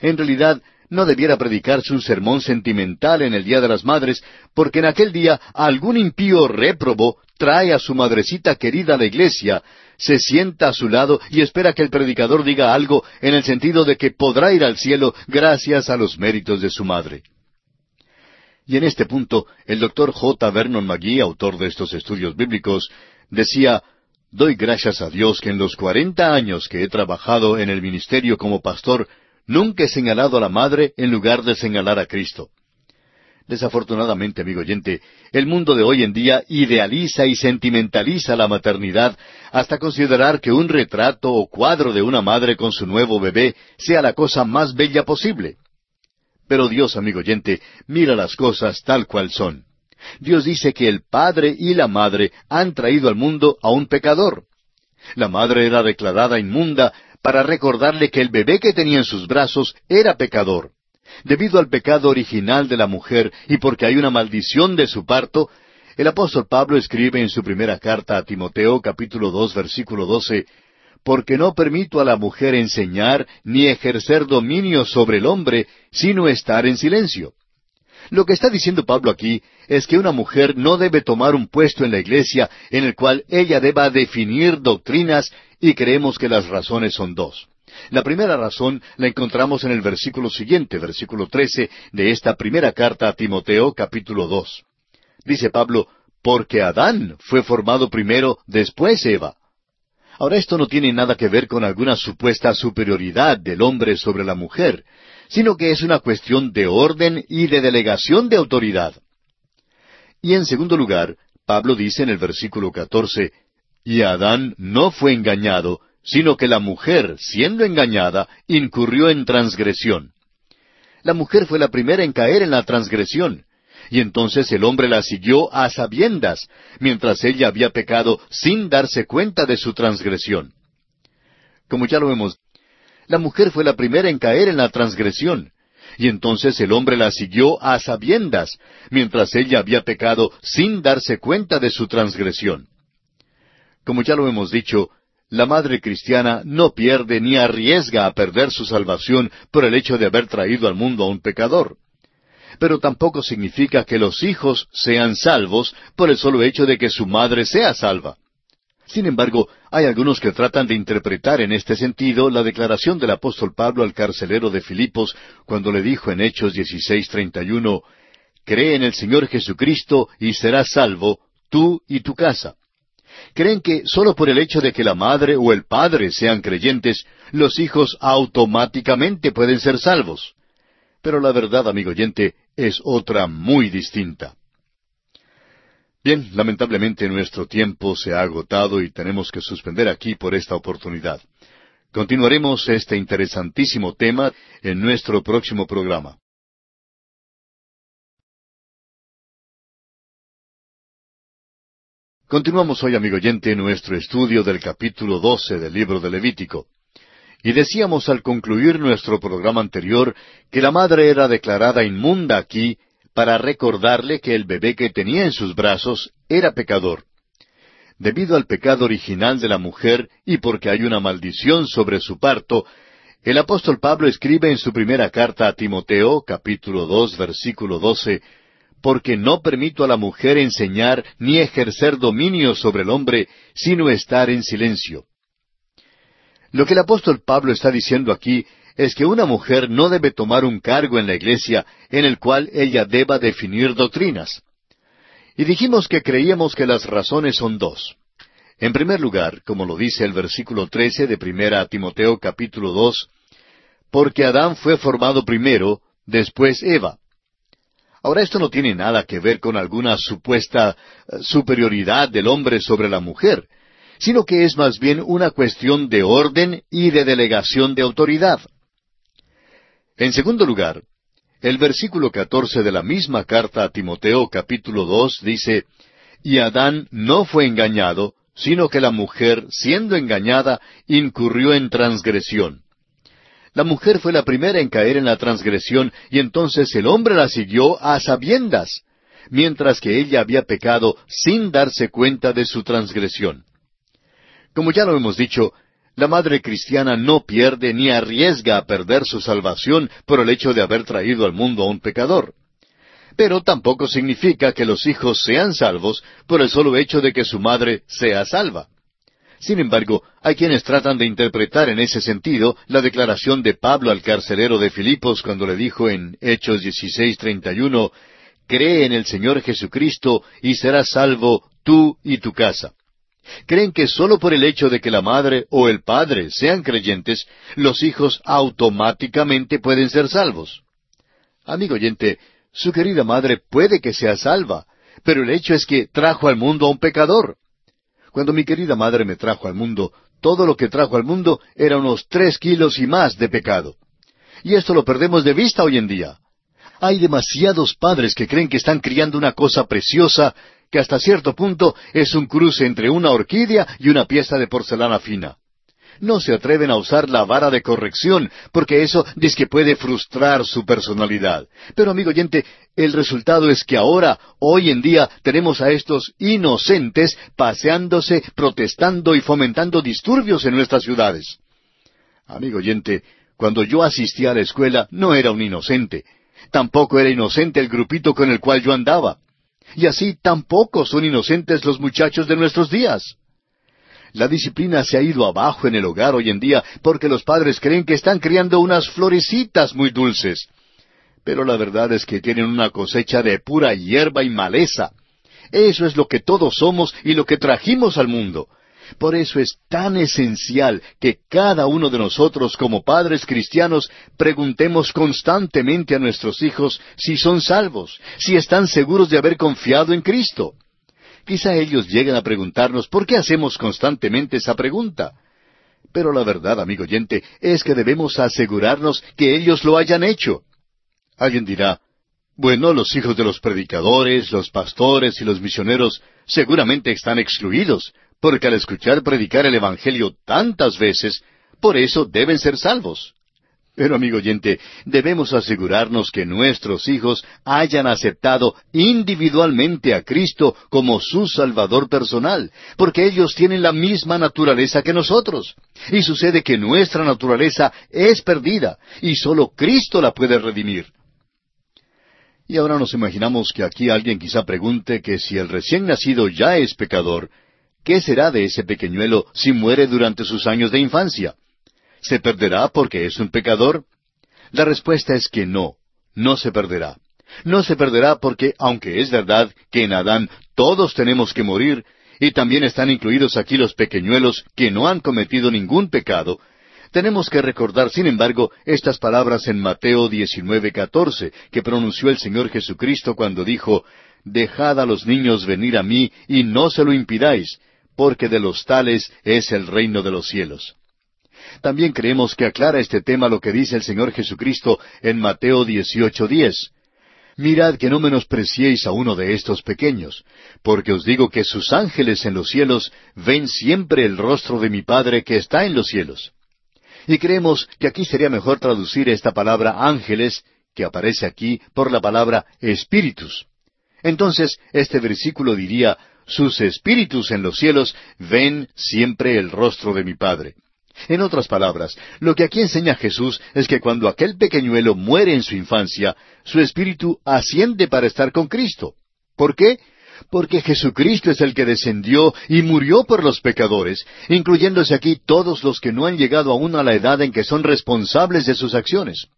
En realidad, no debiera predicarse un sermón sentimental en el Día de las Madres, porque en aquel día algún impío réprobo trae a su madrecita querida a la iglesia se sienta a su lado y espera que el predicador diga algo en el sentido de que podrá ir al cielo gracias a los méritos de su madre. Y en este punto, el doctor J. Vernon McGee, autor de estos estudios bíblicos, decía, Doy gracias a Dios que en los cuarenta años que he trabajado en el ministerio como pastor, nunca he señalado a la madre en lugar de señalar a Cristo. Desafortunadamente, amigo oyente, el mundo de hoy en día idealiza y sentimentaliza la maternidad hasta considerar que un retrato o cuadro de una madre con su nuevo bebé sea la cosa más bella posible. Pero Dios, amigo oyente, mira las cosas tal cual son. Dios dice que el padre y la madre han traído al mundo a un pecador. La madre era declarada inmunda para recordarle que el bebé que tenía en sus brazos era pecador. Debido al pecado original de la mujer y porque hay una maldición de su parto, el apóstol Pablo escribe en su primera carta a Timoteo capítulo dos versículo doce porque no permito a la mujer enseñar ni ejercer dominio sobre el hombre, sino estar en silencio. Lo que está diciendo Pablo aquí es que una mujer no debe tomar un puesto en la iglesia en el cual ella deba definir doctrinas y creemos que las razones son dos. La primera razón la encontramos en el versículo siguiente, versículo trece de esta primera carta a Timoteo, capítulo dos. Dice Pablo, porque Adán fue formado primero, después Eva. Ahora esto no tiene nada que ver con alguna supuesta superioridad del hombre sobre la mujer, sino que es una cuestión de orden y de delegación de autoridad. Y en segundo lugar, Pablo dice en el versículo catorce, y Adán no fue engañado, sino que la mujer, siendo engañada, incurrió en transgresión. La mujer fue la primera en caer en la transgresión, y entonces el hombre la siguió a sabiendas, mientras ella había pecado sin darse cuenta de su transgresión. Como ya lo hemos, la mujer fue la primera en caer en la transgresión, y entonces el hombre la siguió a sabiendas, mientras ella había pecado sin darse cuenta de su transgresión. Como ya lo hemos dicho, la madre cristiana no pierde ni arriesga a perder su salvación por el hecho de haber traído al mundo a un pecador. Pero tampoco significa que los hijos sean salvos por el solo hecho de que su madre sea salva. Sin embargo, hay algunos que tratan de interpretar en este sentido la declaración del apóstol Pablo al carcelero de Filipos cuando le dijo en Hechos 16:31, Cree en el Señor Jesucristo y serás salvo, tú y tu casa creen que solo por el hecho de que la madre o el padre sean creyentes, los hijos automáticamente pueden ser salvos. Pero la verdad, amigo oyente, es otra muy distinta. Bien, lamentablemente nuestro tiempo se ha agotado y tenemos que suspender aquí por esta oportunidad. Continuaremos este interesantísimo tema en nuestro próximo programa. Continuamos hoy, amigo oyente, nuestro estudio del capítulo 12 del libro de Levítico. Y decíamos al concluir nuestro programa anterior que la madre era declarada inmunda aquí para recordarle que el bebé que tenía en sus brazos era pecador. Debido al pecado original de la mujer y porque hay una maldición sobre su parto, el apóstol Pablo escribe en su primera carta a Timoteo, capítulo dos, versículo doce, porque no permito a la mujer enseñar ni ejercer dominio sobre el hombre, sino estar en silencio. Lo que el apóstol Pablo está diciendo aquí es que una mujer no debe tomar un cargo en la iglesia en el cual ella deba definir doctrinas. Y dijimos que creíamos que las razones son dos. En primer lugar, como lo dice el versículo trece de primera Timoteo capítulo dos, porque Adán fue formado primero, después Eva. Ahora esto no tiene nada que ver con alguna supuesta eh, superioridad del hombre sobre la mujer, sino que es más bien una cuestión de orden y de delegación de autoridad. En segundo lugar, el versículo catorce de la misma carta a Timoteo capítulo dos dice, Y Adán no fue engañado, sino que la mujer, siendo engañada, incurrió en transgresión. La mujer fue la primera en caer en la transgresión y entonces el hombre la siguió a sabiendas, mientras que ella había pecado sin darse cuenta de su transgresión. Como ya lo hemos dicho, la madre cristiana no pierde ni arriesga a perder su salvación por el hecho de haber traído al mundo a un pecador. Pero tampoco significa que los hijos sean salvos por el solo hecho de que su madre sea salva. Sin embargo, hay quienes tratan de interpretar en ese sentido la declaración de Pablo al carcelero de Filipos cuando le dijo en Hechos 16:31, Cree en el Señor Jesucristo y serás salvo tú y tu casa. Creen que sólo por el hecho de que la madre o el padre sean creyentes, los hijos automáticamente pueden ser salvos. Amigo oyente, su querida madre puede que sea salva, pero el hecho es que trajo al mundo a un pecador. Cuando mi querida madre me trajo al mundo, todo lo que trajo al mundo era unos tres kilos y más de pecado. Y esto lo perdemos de vista hoy en día. Hay demasiados padres que creen que están criando una cosa preciosa que hasta cierto punto es un cruce entre una orquídea y una pieza de porcelana fina no se atreven a usar la vara de corrección, porque eso dice que puede frustrar su personalidad. Pero amigo oyente, el resultado es que ahora, hoy en día, tenemos a estos inocentes paseándose, protestando y fomentando disturbios en nuestras ciudades. Amigo oyente, cuando yo asistía a la escuela no era un inocente. Tampoco era inocente el grupito con el cual yo andaba. Y así tampoco son inocentes los muchachos de nuestros días. La disciplina se ha ido abajo en el hogar hoy en día porque los padres creen que están criando unas florecitas muy dulces. Pero la verdad es que tienen una cosecha de pura hierba y maleza. Eso es lo que todos somos y lo que trajimos al mundo. Por eso es tan esencial que cada uno de nosotros como padres cristianos preguntemos constantemente a nuestros hijos si son salvos, si están seguros de haber confiado en Cristo. Quizá ellos lleguen a preguntarnos por qué hacemos constantemente esa pregunta. Pero la verdad, amigo oyente, es que debemos asegurarnos que ellos lo hayan hecho. Alguien dirá, bueno, los hijos de los predicadores, los pastores y los misioneros seguramente están excluidos, porque al escuchar predicar el Evangelio tantas veces, por eso deben ser salvos. Pero, amigo oyente, debemos asegurarnos que nuestros hijos hayan aceptado individualmente a Cristo como su Salvador personal, porque ellos tienen la misma naturaleza que nosotros. Y sucede que nuestra naturaleza es perdida, y sólo Cristo la puede redimir. Y ahora nos imaginamos que aquí alguien quizá pregunte que si el recién nacido ya es pecador, ¿qué será de ese pequeñuelo si muere durante sus años de infancia? ¿Se perderá porque es un pecador? La respuesta es que no, no se perderá. No se perderá porque, aunque es verdad que en Adán todos tenemos que morir, y también están incluidos aquí los pequeñuelos que no han cometido ningún pecado, tenemos que recordar, sin embargo, estas palabras en Mateo 19:14 que pronunció el Señor Jesucristo cuando dijo, Dejad a los niños venir a mí y no se lo impidáis, porque de los tales es el reino de los cielos. También creemos que aclara este tema lo que dice el Señor Jesucristo en Mateo 18:10. Mirad que no menospreciéis a uno de estos pequeños, porque os digo que sus ángeles en los cielos ven siempre el rostro de mi Padre que está en los cielos. Y creemos que aquí sería mejor traducir esta palabra ángeles, que aparece aquí, por la palabra espíritus. Entonces, este versículo diría, sus espíritus en los cielos ven siempre el rostro de mi Padre. En otras palabras, lo que aquí enseña Jesús es que cuando aquel pequeñuelo muere en su infancia, su espíritu asciende para estar con Cristo. ¿Por qué? Porque Jesucristo es el que descendió y murió por los pecadores, incluyéndose aquí todos los que no han llegado aún a la edad en que son responsables de sus acciones.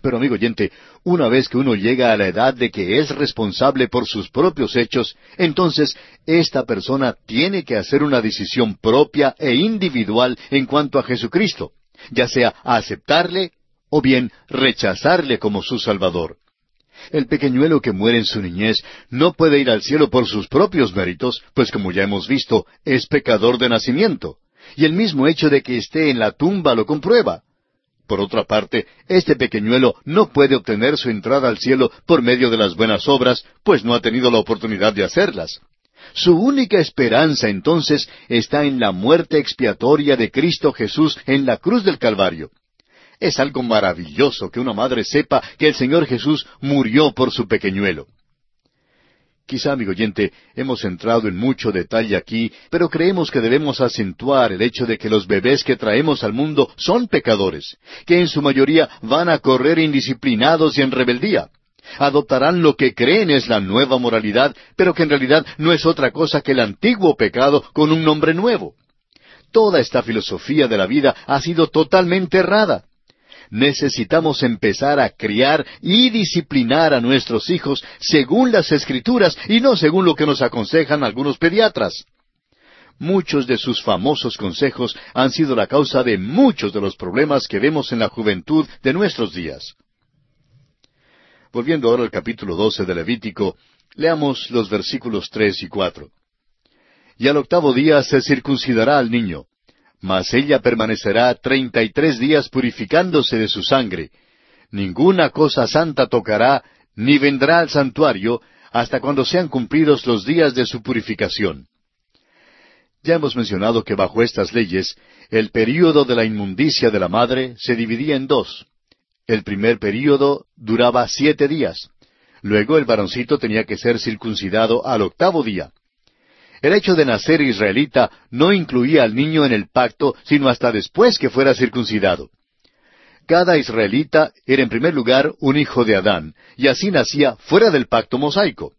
Pero amigo oyente, una vez que uno llega a la edad de que es responsable por sus propios hechos, entonces esta persona tiene que hacer una decisión propia e individual en cuanto a Jesucristo, ya sea aceptarle o bien rechazarle como su Salvador. El pequeñuelo que muere en su niñez no puede ir al cielo por sus propios méritos, pues como ya hemos visto, es pecador de nacimiento. Y el mismo hecho de que esté en la tumba lo comprueba. Por otra parte, este pequeñuelo no puede obtener su entrada al cielo por medio de las buenas obras, pues no ha tenido la oportunidad de hacerlas. Su única esperanza entonces está en la muerte expiatoria de Cristo Jesús en la cruz del Calvario. Es algo maravilloso que una madre sepa que el Señor Jesús murió por su pequeñuelo. Quizá, amigo oyente, hemos entrado en mucho detalle aquí, pero creemos que debemos acentuar el hecho de que los bebés que traemos al mundo son pecadores, que en su mayoría van a correr indisciplinados y en rebeldía. Adoptarán lo que creen es la nueva moralidad, pero que en realidad no es otra cosa que el antiguo pecado con un nombre nuevo. Toda esta filosofía de la vida ha sido totalmente errada necesitamos empezar a criar y disciplinar a nuestros hijos según las escrituras y no según lo que nos aconsejan algunos pediatras. Muchos de sus famosos consejos han sido la causa de muchos de los problemas que vemos en la juventud de nuestros días. Volviendo ahora al capítulo doce de Levítico, leamos los versículos tres y cuatro. Y al octavo día se circuncidará al niño, mas ella permanecerá treinta y tres días purificándose de su sangre. Ninguna cosa santa tocará, ni vendrá al santuario, hasta cuando sean cumplidos los días de su purificación. Ya hemos mencionado que bajo estas leyes, el período de la inmundicia de la madre se dividía en dos. El primer período duraba siete días. Luego el varoncito tenía que ser circuncidado al octavo día. El hecho de nacer israelita no incluía al niño en el pacto, sino hasta después que fuera circuncidado. Cada israelita era en primer lugar un hijo de Adán, y así nacía fuera del pacto mosaico.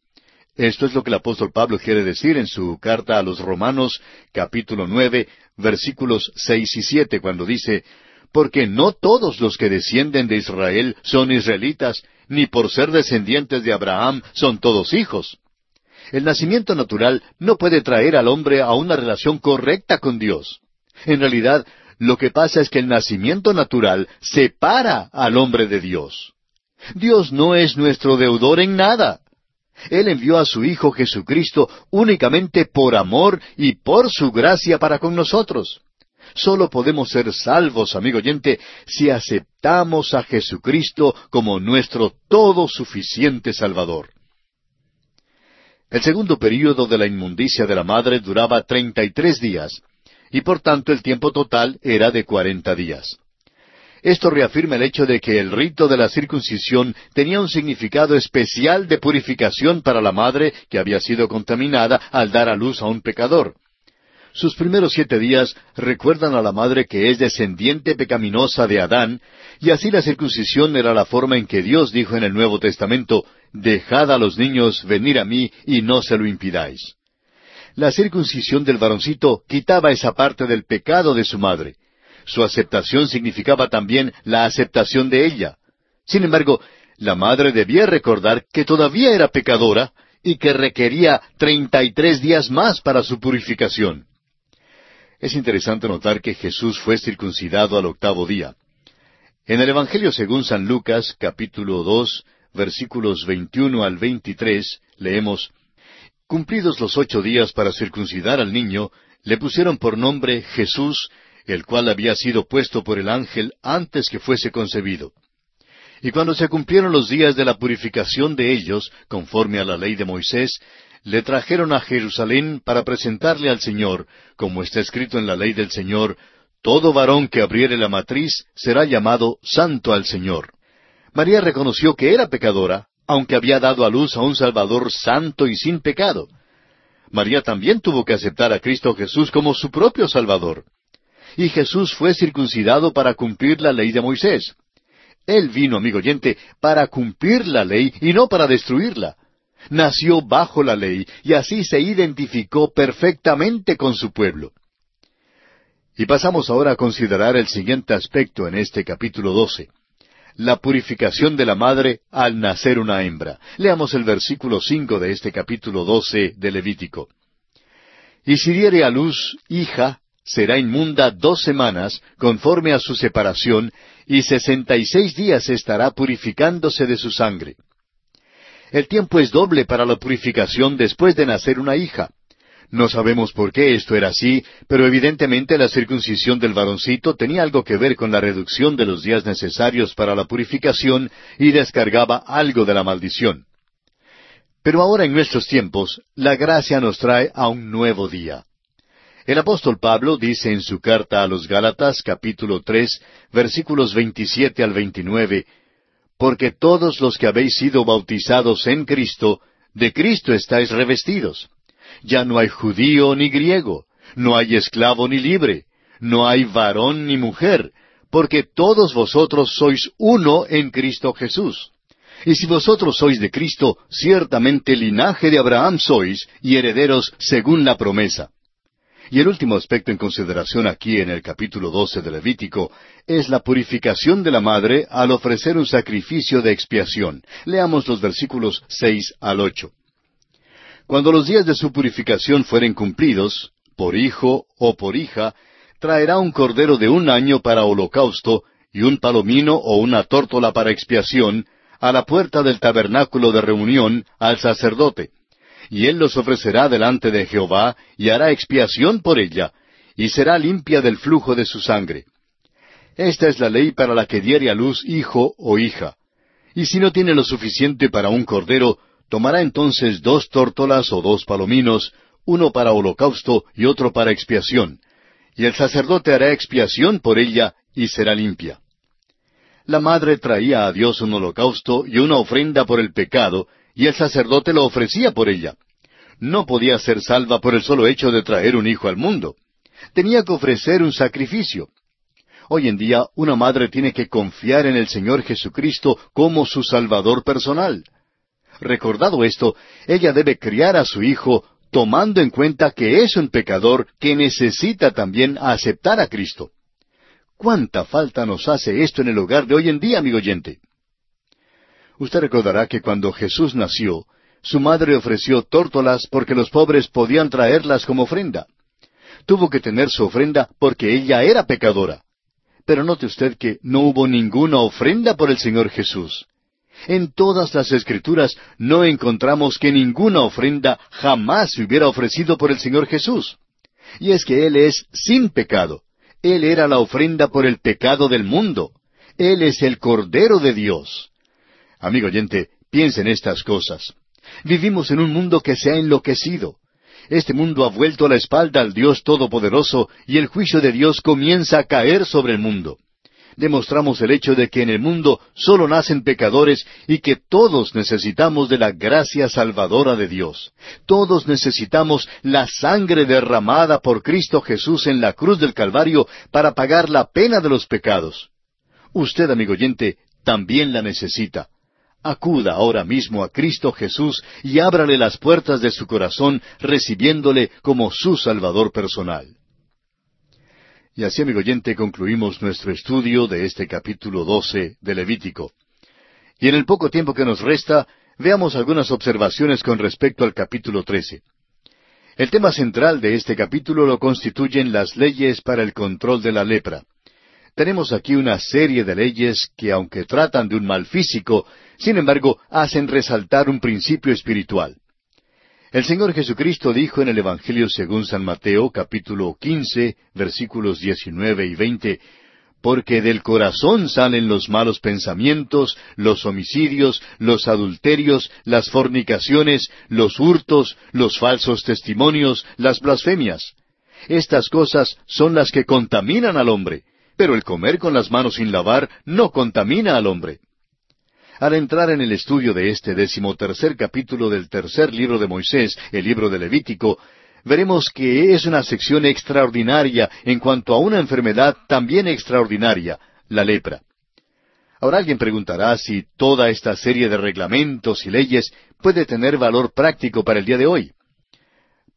Esto es lo que el apóstol Pablo quiere decir en su carta a los Romanos capítulo nueve versículos seis y siete cuando dice Porque no todos los que descienden de Israel son israelitas, ni por ser descendientes de Abraham son todos hijos. El nacimiento natural no puede traer al hombre a una relación correcta con Dios. En realidad, lo que pasa es que el nacimiento natural separa al hombre de Dios. Dios no es nuestro deudor en nada. Él envió a su Hijo Jesucristo únicamente por amor y por su gracia para con nosotros. Solo podemos ser salvos, amigo oyente, si aceptamos a Jesucristo como nuestro todo suficiente Salvador. El segundo período de la inmundicia de la madre duraba treinta y tres días, y por tanto el tiempo total era de cuarenta días. Esto reafirma el hecho de que el rito de la circuncisión tenía un significado especial de purificación para la madre que había sido contaminada al dar a luz a un pecador. Sus primeros siete días recuerdan a la madre que es descendiente pecaminosa de Adán, y así la circuncisión era la forma en que Dios dijo en el Nuevo Testamento, Dejad a los niños venir a mí y no se lo impidáis. La circuncisión del varoncito quitaba esa parte del pecado de su madre, su aceptación significaba también la aceptación de ella. Sin embargo, la madre debía recordar que todavía era pecadora y que requería treinta y tres días más para su purificación. Es interesante notar que Jesús fue circuncidado al octavo día. En el Evangelio según San Lucas, capítulo dos, versículos veintiuno al veintitrés, leemos Cumplidos los ocho días para circuncidar al niño, le pusieron por nombre Jesús, el cual había sido puesto por el ángel antes que fuese concebido. Y cuando se cumplieron los días de la purificación de ellos, conforme a la ley de Moisés, le trajeron a Jerusalén para presentarle al Señor, como está escrito en la ley del Señor, todo varón que abriere la matriz será llamado santo al Señor. María reconoció que era pecadora, aunque había dado a luz a un Salvador santo y sin pecado. María también tuvo que aceptar a Cristo Jesús como su propio Salvador y Jesús fue circuncidado para cumplir la ley de Moisés. Él vino, amigo oyente, para cumplir la ley y no para destruirla. Nació bajo la ley y así se identificó perfectamente con su pueblo. Y pasamos ahora a considerar el siguiente aspecto en este capítulo doce. La purificación de la madre al nacer una hembra. Leamos el versículo cinco de este capítulo doce de Levítico. Y si diere a luz hija, será inmunda dos semanas conforme a su separación, y sesenta y seis días estará purificándose de su sangre. El tiempo es doble para la purificación después de nacer una hija. No sabemos por qué esto era así, pero evidentemente la circuncisión del varoncito tenía algo que ver con la reducción de los días necesarios para la purificación y descargaba algo de la maldición. Pero ahora en nuestros tiempos, la gracia nos trae a un nuevo día. El apóstol Pablo dice en su carta a los Gálatas capítulo tres versículos veintisiete al veintinueve Porque todos los que habéis sido bautizados en Cristo, de Cristo estáis revestidos. Ya no hay judío ni griego, no hay esclavo ni libre, no hay varón ni mujer, porque todos vosotros sois uno en Cristo Jesús. Y si vosotros sois de Cristo, ciertamente linaje de Abraham sois y herederos según la promesa. Y el último aspecto en consideración aquí en el capítulo doce de Levítico es la purificación de la madre al ofrecer un sacrificio de expiación. Leamos los versículos seis al ocho. Cuando los días de su purificación fueren cumplidos, por hijo o por hija, traerá un cordero de un año para holocausto y un palomino o una tórtola para expiación a la puerta del tabernáculo de reunión al sacerdote y él los ofrecerá delante de Jehová, y hará expiación por ella, y será limpia del flujo de su sangre. Esta es la ley para la que diere a luz hijo o hija. Y si no tiene lo suficiente para un cordero, tomará entonces dos tórtolas o dos palominos, uno para holocausto y otro para expiación, y el sacerdote hará expiación por ella y será limpia. La madre traía a Dios un holocausto y una ofrenda por el pecado, y el sacerdote lo ofrecía por ella. No podía ser salva por el solo hecho de traer un hijo al mundo. Tenía que ofrecer un sacrificio. Hoy en día una madre tiene que confiar en el Señor Jesucristo como su Salvador personal. Recordado esto, ella debe criar a su hijo tomando en cuenta que es un pecador que necesita también aceptar a Cristo. ¿Cuánta falta nos hace esto en el hogar de hoy en día, amigo oyente? Usted recordará que cuando Jesús nació, su madre ofreció tórtolas porque los pobres podían traerlas como ofrenda. Tuvo que tener su ofrenda porque ella era pecadora. Pero note usted que no hubo ninguna ofrenda por el Señor Jesús. En todas las escrituras no encontramos que ninguna ofrenda jamás se hubiera ofrecido por el Señor Jesús. Y es que Él es sin pecado. Él era la ofrenda por el pecado del mundo. Él es el Cordero de Dios. Amigo oyente, piense en estas cosas. Vivimos en un mundo que se ha enloquecido. Este mundo ha vuelto la espalda al Dios Todopoderoso y el juicio de Dios comienza a caer sobre el mundo. Demostramos el hecho de que en el mundo solo nacen pecadores y que todos necesitamos de la gracia salvadora de Dios. Todos necesitamos la sangre derramada por Cristo Jesús en la cruz del Calvario para pagar la pena de los pecados. Usted, amigo oyente, también la necesita. Acuda ahora mismo a Cristo Jesús y ábrale las puertas de su corazón recibiéndole como su Salvador personal. Y así, amigo oyente, concluimos nuestro estudio de este capítulo 12 de Levítico. Y en el poco tiempo que nos resta, veamos algunas observaciones con respecto al capítulo 13. El tema central de este capítulo lo constituyen las leyes para el control de la lepra. Tenemos aquí una serie de leyes que, aunque tratan de un mal físico, sin embargo, hacen resaltar un principio espiritual. El Señor Jesucristo dijo en el Evangelio según San Mateo capítulo quince versículos diecinueve y veinte, porque del corazón salen los malos pensamientos, los homicidios, los adulterios, las fornicaciones, los hurtos, los falsos testimonios, las blasfemias. Estas cosas son las que contaminan al hombre, pero el comer con las manos sin lavar no contamina al hombre. Al entrar en el estudio de este decimotercer capítulo del tercer libro de Moisés, el libro de Levítico, veremos que es una sección extraordinaria en cuanto a una enfermedad también extraordinaria, la lepra. Ahora alguien preguntará si toda esta serie de reglamentos y leyes puede tener valor práctico para el día de hoy.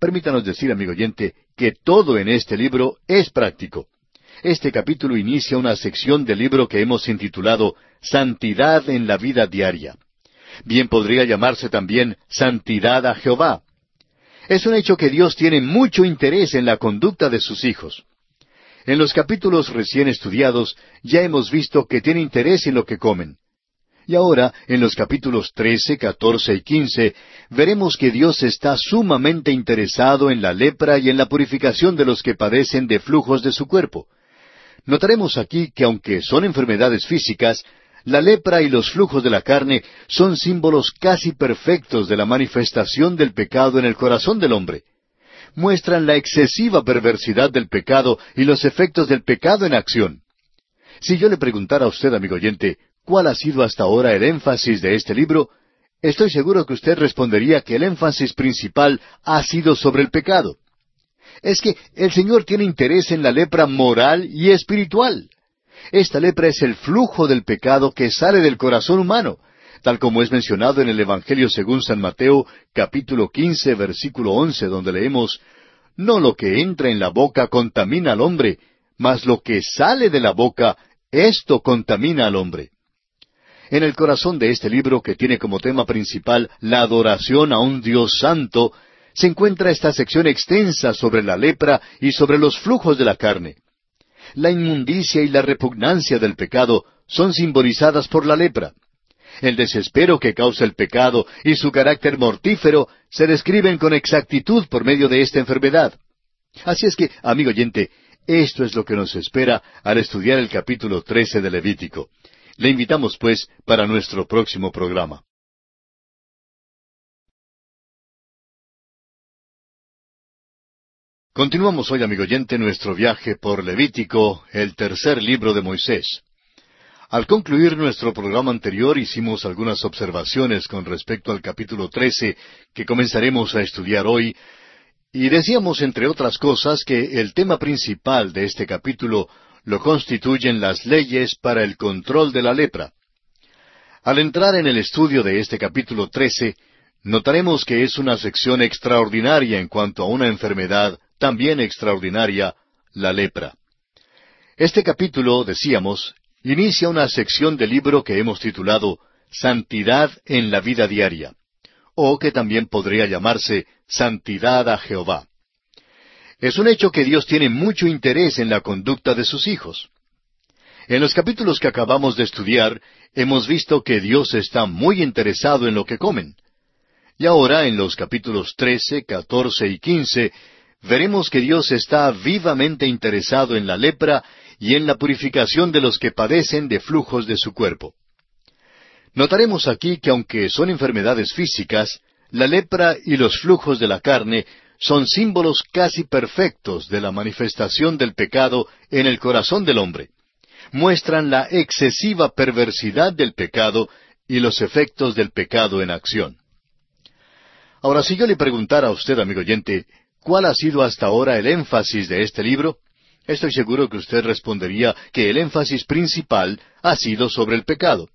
Permítanos decir, amigo oyente, que todo en este libro es práctico. Este capítulo inicia una sección del libro que hemos intitulado Santidad en la vida diaria. Bien podría llamarse también Santidad a Jehová. Es un hecho que Dios tiene mucho interés en la conducta de sus hijos. En los capítulos recién estudiados ya hemos visto que tiene interés en lo que comen. Y ahora, en los capítulos trece, catorce y quince, veremos que Dios está sumamente interesado en la lepra y en la purificación de los que padecen de flujos de su cuerpo. Notaremos aquí que aunque son enfermedades físicas, la lepra y los flujos de la carne son símbolos casi perfectos de la manifestación del pecado en el corazón del hombre. Muestran la excesiva perversidad del pecado y los efectos del pecado en acción. Si yo le preguntara a usted, amigo oyente, cuál ha sido hasta ahora el énfasis de este libro, estoy seguro que usted respondería que el énfasis principal ha sido sobre el pecado es que el Señor tiene interés en la lepra moral y espiritual. Esta lepra es el flujo del pecado que sale del corazón humano, tal como es mencionado en el Evangelio según San Mateo capítulo quince versículo once, donde leemos No lo que entra en la boca contamina al hombre, mas lo que sale de la boca, esto contamina al hombre. En el corazón de este libro, que tiene como tema principal la adoración a un Dios santo, se encuentra esta sección extensa sobre la lepra y sobre los flujos de la carne. La inmundicia y la repugnancia del pecado son simbolizadas por la lepra. El desespero que causa el pecado y su carácter mortífero se describen con exactitud por medio de esta enfermedad. Así es que, amigo oyente, esto es lo que nos espera al estudiar el capítulo 13 de Levítico. Le invitamos, pues, para nuestro próximo programa. Continuamos hoy, amigo oyente, nuestro viaje por Levítico, el tercer libro de Moisés. Al concluir nuestro programa anterior hicimos algunas observaciones con respecto al capítulo 13 que comenzaremos a estudiar hoy, y decíamos, entre otras cosas, que el tema principal de este capítulo lo constituyen las leyes para el control de la lepra. Al entrar en el estudio de este capítulo 13, notaremos que es una sección extraordinaria en cuanto a una enfermedad también extraordinaria, la lepra. Este capítulo, decíamos, inicia una sección del libro que hemos titulado Santidad en la vida diaria, o que también podría llamarse Santidad a Jehová. Es un hecho que Dios tiene mucho interés en la conducta de sus hijos. En los capítulos que acabamos de estudiar, hemos visto que Dios está muy interesado en lo que comen. Y ahora, en los capítulos trece, catorce y quince, veremos que Dios está vivamente interesado en la lepra y en la purificación de los que padecen de flujos de su cuerpo. Notaremos aquí que aunque son enfermedades físicas, la lepra y los flujos de la carne son símbolos casi perfectos de la manifestación del pecado en el corazón del hombre. Muestran la excesiva perversidad del pecado y los efectos del pecado en acción. Ahora, si yo le preguntara a usted, amigo oyente, ¿cuál ha sido hasta ahora el énfasis de este libro? Estoy seguro que usted respondería que el énfasis principal ha sido sobre el pecado.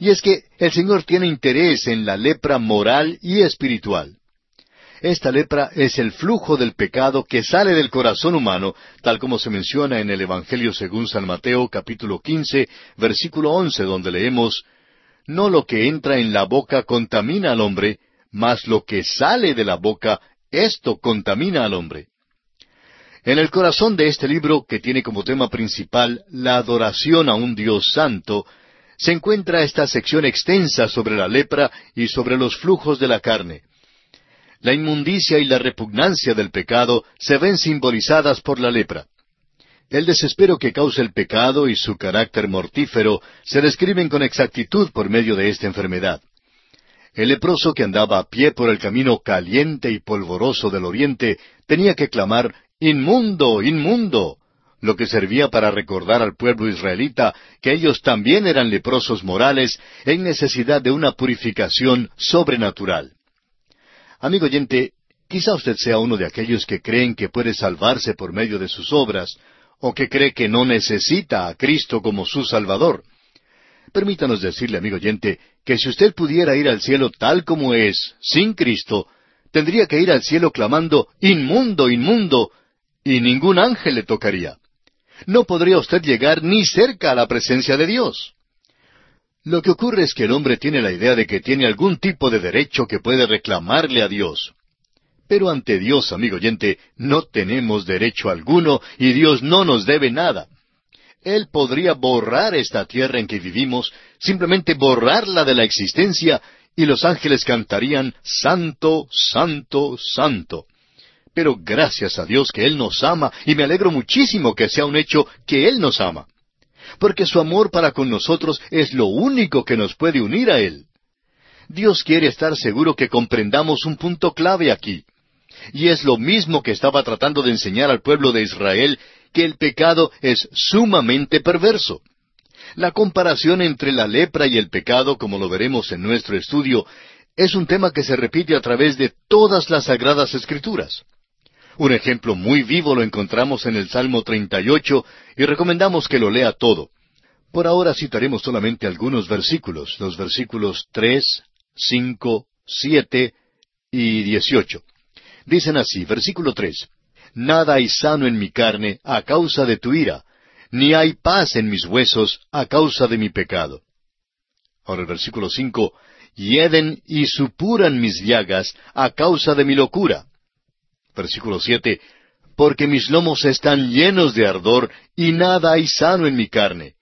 Y es que el Señor tiene interés en la lepra moral y espiritual. Esta lepra es el flujo del pecado que sale del corazón humano, tal como se menciona en el Evangelio según San Mateo capítulo 15, versículo 11, donde leemos, No lo que entra en la boca contamina al hombre, mas lo que sale de la boca, esto contamina al hombre. En el corazón de este libro, que tiene como tema principal la adoración a un Dios santo, se encuentra esta sección extensa sobre la lepra y sobre los flujos de la carne. La inmundicia y la repugnancia del pecado se ven simbolizadas por la lepra. El desespero que causa el pecado y su carácter mortífero se describen con exactitud por medio de esta enfermedad. El leproso que andaba a pie por el camino caliente y polvoroso del oriente tenía que clamar Inmundo, inmundo, lo que servía para recordar al pueblo israelita que ellos también eran leprosos morales en necesidad de una purificación sobrenatural. Amigo oyente, quizá usted sea uno de aquellos que creen que puede salvarse por medio de sus obras, o que cree que no necesita a Cristo como su Salvador. Permítanos decirle, amigo oyente, que si usted pudiera ir al cielo tal como es, sin Cristo, tendría que ir al cielo clamando, Inmundo, inmundo, y ningún ángel le tocaría. No podría usted llegar ni cerca a la presencia de Dios. Lo que ocurre es que el hombre tiene la idea de que tiene algún tipo de derecho que puede reclamarle a Dios. Pero ante Dios, amigo oyente, no tenemos derecho alguno y Dios no nos debe nada. Él podría borrar esta tierra en que vivimos, simplemente borrarla de la existencia, y los ángeles cantarían Santo, Santo, Santo. Pero gracias a Dios que Él nos ama y me alegro muchísimo que sea un hecho que Él nos ama. Porque su amor para con nosotros es lo único que nos puede unir a Él. Dios quiere estar seguro que comprendamos un punto clave aquí. Y es lo mismo que estaba tratando de enseñar al pueblo de Israel, que el pecado es sumamente perverso. La comparación entre la lepra y el pecado, como lo veremos en nuestro estudio, es un tema que se repite a través de todas las sagradas escrituras. Un ejemplo muy vivo lo encontramos en el Salmo 38 y recomendamos que lo lea todo. Por ahora citaremos solamente algunos versículos, los versículos 3, 5, 7 y 18. Dicen así, versículo 3, Nada hay sano en mi carne a causa de tu ira, ni hay paz en mis huesos a causa de mi pecado. Ahora el versículo 5, Hieden y supuran mis llagas a causa de mi locura. Versículo siete, porque mis lomos están llenos de ardor y nada hay sano en mi carne.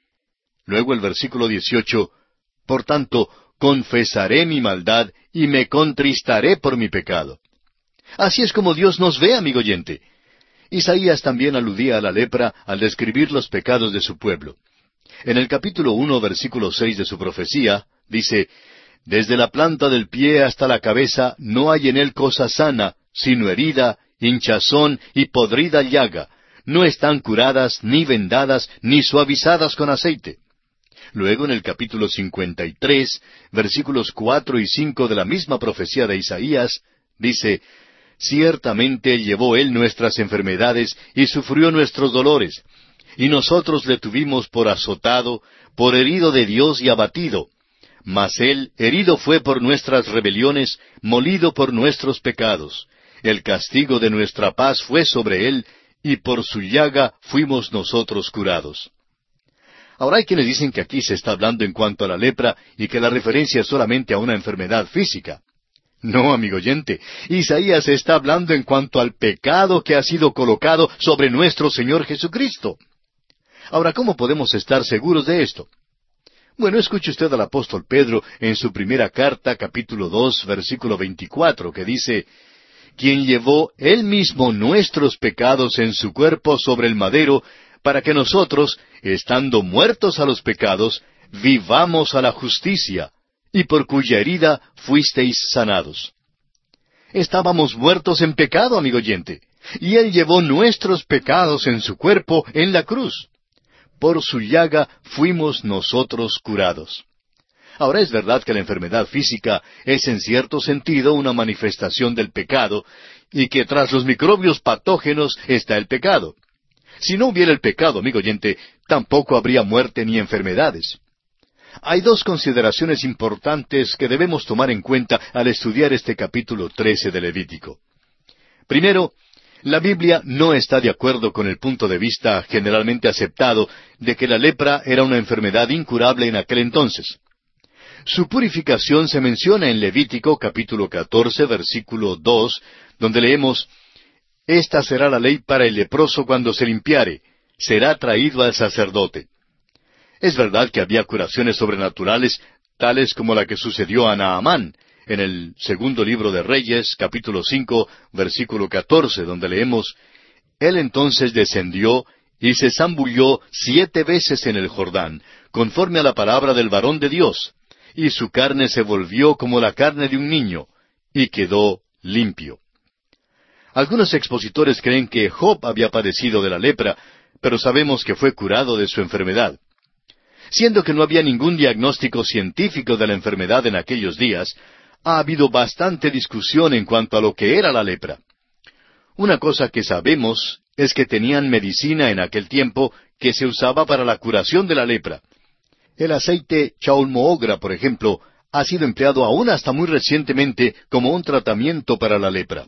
Luego el versículo dieciocho, por tanto, confesaré mi maldad y me contristaré por mi pecado. Así es como Dios nos ve, amigo oyente. Isaías también aludía a la lepra al describir los pecados de su pueblo. En el capítulo uno, versículo seis de su profecía, dice, Desde la planta del pie hasta la cabeza no hay en él cosa sana, sino herida, hinchazón y podrida llaga, no están curadas, ni vendadas, ni suavizadas con aceite. Luego en el capítulo 53, versículos cuatro y cinco de la misma profecía de Isaías, dice, Ciertamente llevó él nuestras enfermedades y sufrió nuestros dolores, y nosotros le tuvimos por azotado, por herido de Dios y abatido, mas él herido fue por nuestras rebeliones, molido por nuestros pecados. El castigo de nuestra paz fue sobre él, y por su llaga fuimos nosotros curados. Ahora hay quienes dicen que aquí se está hablando en cuanto a la lepra y que la referencia es solamente a una enfermedad física. No, amigo oyente, Isaías está hablando en cuanto al pecado que ha sido colocado sobre nuestro Señor Jesucristo. Ahora, ¿cómo podemos estar seguros de esto? Bueno, escuche usted al apóstol Pedro en su primera carta, capítulo dos, versículo veinticuatro, que dice, quien llevó él mismo nuestros pecados en su cuerpo sobre el madero, para que nosotros, estando muertos a los pecados, vivamos a la justicia, y por cuya herida fuisteis sanados. Estábamos muertos en pecado, amigo oyente, y Él llevó nuestros pecados en su cuerpo en la cruz. Por su llaga fuimos nosotros curados. Ahora es verdad que la enfermedad física es en cierto sentido una manifestación del pecado, y que tras los microbios patógenos está el pecado. Si no hubiera el pecado, amigo oyente, tampoco habría muerte ni enfermedades. Hay dos consideraciones importantes que debemos tomar en cuenta al estudiar este capítulo 13 de Levítico. Primero, la Biblia no está de acuerdo con el punto de vista generalmente aceptado de que la lepra era una enfermedad incurable en aquel entonces. Su purificación se menciona en Levítico capítulo 14 versículo 2, donde leemos, Esta será la ley para el leproso cuando se limpiare, será traído al sacerdote. Es verdad que había curaciones sobrenaturales, tales como la que sucedió a Naamán, en el segundo libro de Reyes, capítulo cinco, versículo catorce, donde leemos Él entonces descendió y se zambulló siete veces en el Jordán, conforme a la palabra del varón de Dios, y su carne se volvió como la carne de un niño, y quedó limpio. Algunos expositores creen que Job había padecido de la lepra, pero sabemos que fue curado de su enfermedad. Siendo que no había ningún diagnóstico científico de la enfermedad en aquellos días, ha habido bastante discusión en cuanto a lo que era la lepra. Una cosa que sabemos es que tenían medicina en aquel tiempo que se usaba para la curación de la lepra. El aceite chaulmoogra, por ejemplo, ha sido empleado aún hasta muy recientemente como un tratamiento para la lepra.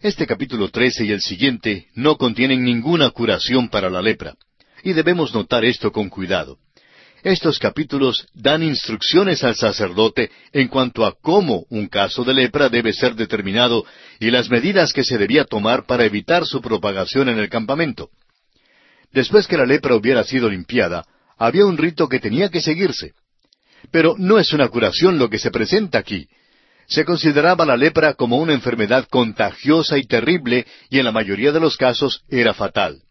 Este capítulo 13 y el siguiente no contienen ninguna curación para la lepra, y debemos notar esto con cuidado. Estos capítulos dan instrucciones al sacerdote en cuanto a cómo un caso de lepra debe ser determinado y las medidas que se debía tomar para evitar su propagación en el campamento. Después que la lepra hubiera sido limpiada, había un rito que tenía que seguirse. Pero no es una curación lo que se presenta aquí. Se consideraba la lepra como una enfermedad contagiosa y terrible y en la mayoría de los casos era fatal.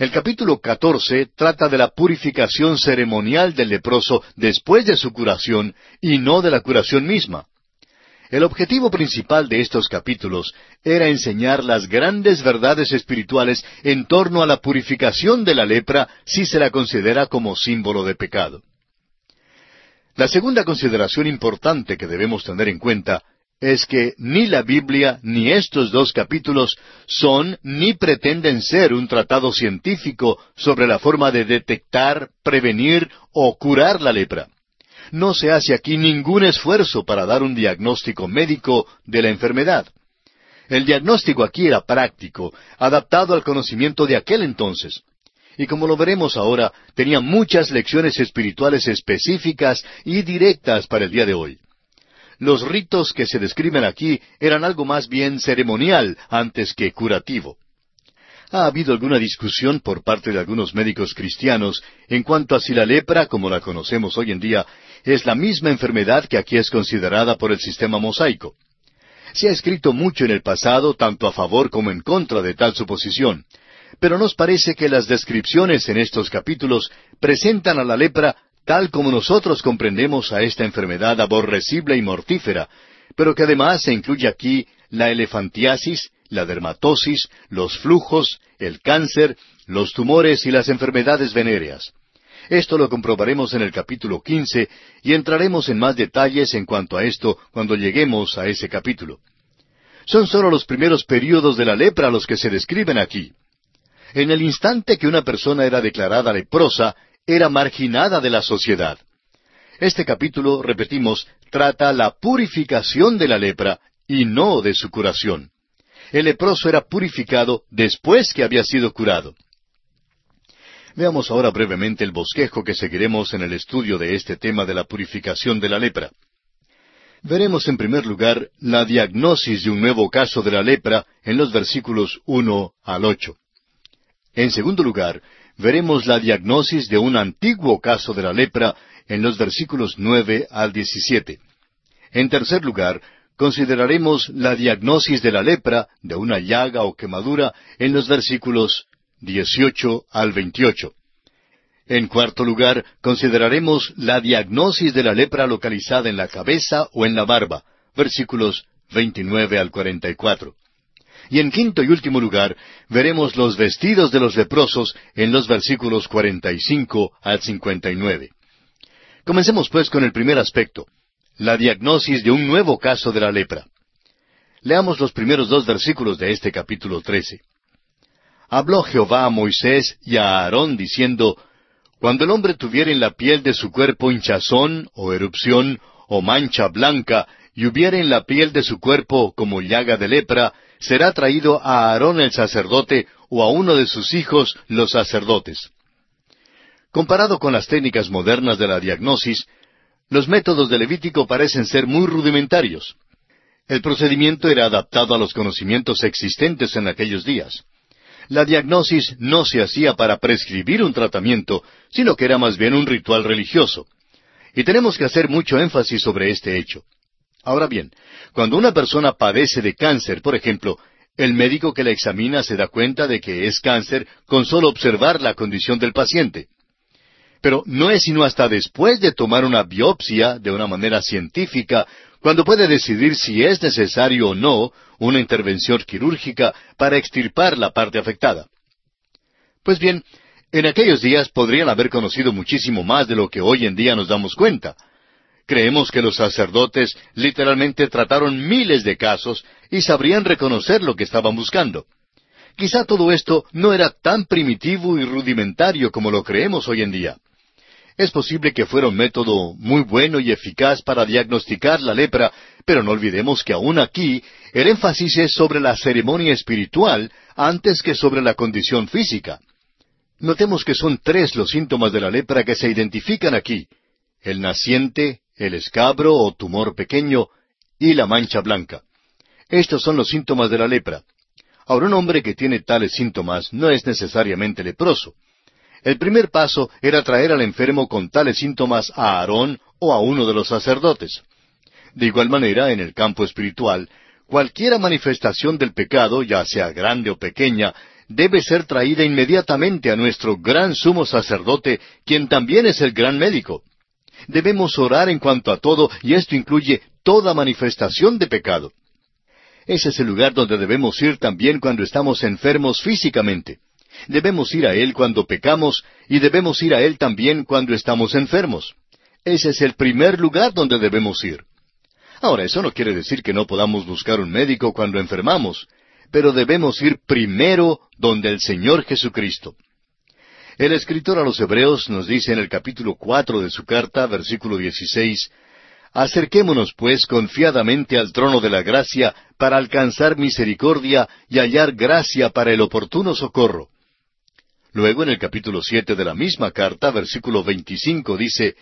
El capítulo 14 trata de la purificación ceremonial del leproso después de su curación y no de la curación misma. El objetivo principal de estos capítulos era enseñar las grandes verdades espirituales en torno a la purificación de la lepra si se la considera como símbolo de pecado. La segunda consideración importante que debemos tener en cuenta es que ni la Biblia ni estos dos capítulos son ni pretenden ser un tratado científico sobre la forma de detectar, prevenir o curar la lepra no se hace aquí ningún esfuerzo para dar un diagnóstico médico de la enfermedad. El diagnóstico aquí era práctico, adaptado al conocimiento de aquel entonces. Y como lo veremos ahora, tenía muchas lecciones espirituales específicas y directas para el día de hoy. Los ritos que se describen aquí eran algo más bien ceremonial antes que curativo. Ha habido alguna discusión por parte de algunos médicos cristianos en cuanto a si la lepra, como la conocemos hoy en día, es la misma enfermedad que aquí es considerada por el sistema mosaico. Se ha escrito mucho en el pasado, tanto a favor como en contra de tal suposición, pero nos parece que las descripciones en estos capítulos presentan a la lepra tal como nosotros comprendemos a esta enfermedad aborrecible y mortífera, pero que además se incluye aquí la elefantiasis, la dermatosis, los flujos, el cáncer, los tumores y las enfermedades venéreas. Esto lo comprobaremos en el capítulo quince y entraremos en más detalles en cuanto a esto cuando lleguemos a ese capítulo. Son sólo los primeros períodos de la lepra los que se describen aquí. En el instante que una persona era declarada leprosa, era marginada de la sociedad. Este capítulo, repetimos, trata la purificación de la lepra y no de su curación. El leproso era purificado después que había sido curado. Veamos ahora brevemente el bosquejo que seguiremos en el estudio de este tema de la purificación de la lepra. Veremos en primer lugar la diagnosis de un nuevo caso de la lepra en los versículos uno al ocho. En segundo lugar, veremos la diagnosis de un antiguo caso de la lepra en los versículos nueve al diecisiete. En tercer lugar, consideraremos la diagnosis de la lepra, de una llaga o quemadura, en los versículos 18 al 28. En cuarto lugar, consideraremos la diagnosis de la lepra localizada en la cabeza o en la barba, versículos 29 al 44. Y en quinto y último lugar, veremos los vestidos de los leprosos en los versículos 45 al 59. Comencemos pues con el primer aspecto, la diagnosis de un nuevo caso de la lepra. Leamos los primeros dos versículos de este capítulo 13. Habló Jehová a Moisés y a Aarón diciendo, Cuando el hombre tuviere en la piel de su cuerpo hinchazón, o erupción, o mancha blanca, y hubiere en la piel de su cuerpo como llaga de lepra, será traído a Aarón el sacerdote, o a uno de sus hijos los sacerdotes. Comparado con las técnicas modernas de la diagnosis, los métodos de Levítico parecen ser muy rudimentarios. El procedimiento era adaptado a los conocimientos existentes en aquellos días. La diagnosis no se hacía para prescribir un tratamiento, sino que era más bien un ritual religioso. Y tenemos que hacer mucho énfasis sobre este hecho. Ahora bien, cuando una persona padece de cáncer, por ejemplo, el médico que la examina se da cuenta de que es cáncer con solo observar la condición del paciente. Pero no es sino hasta después de tomar una biopsia de una manera científica cuando puede decidir si es necesario o no una intervención quirúrgica para extirpar la parte afectada. Pues bien, en aquellos días podrían haber conocido muchísimo más de lo que hoy en día nos damos cuenta. Creemos que los sacerdotes literalmente trataron miles de casos y sabrían reconocer lo que estaban buscando. Quizá todo esto no era tan primitivo y rudimentario como lo creemos hoy en día. Es posible que fuera un método muy bueno y eficaz para diagnosticar la lepra, pero no olvidemos que aún aquí el énfasis es sobre la ceremonia espiritual antes que sobre la condición física. Notemos que son tres los síntomas de la lepra que se identifican aquí. El naciente, el escabro o tumor pequeño y la mancha blanca. Estos son los síntomas de la lepra. Ahora un hombre que tiene tales síntomas no es necesariamente leproso. El primer paso era traer al enfermo con tales síntomas a Aarón o a uno de los sacerdotes. De igual manera, en el campo espiritual, cualquiera manifestación del pecado, ya sea grande o pequeña, debe ser traída inmediatamente a nuestro gran sumo sacerdote, quien también es el gran médico. Debemos orar en cuanto a todo, y esto incluye toda manifestación de pecado. Ese es el lugar donde debemos ir también cuando estamos enfermos físicamente. Debemos ir a Él cuando pecamos y debemos ir a Él también cuando estamos enfermos. Ese es el primer lugar donde debemos ir. Ahora, eso no quiere decir que no podamos buscar un médico cuando enfermamos, pero debemos ir primero donde el Señor Jesucristo. El escritor a los Hebreos nos dice en el capítulo cuatro de su carta, versículo dieciséis, Acerquémonos, pues, confiadamente al trono de la gracia para alcanzar misericordia y hallar gracia para el oportuno socorro. Luego en el capítulo siete de la misma carta, versículo veinticinco, dice,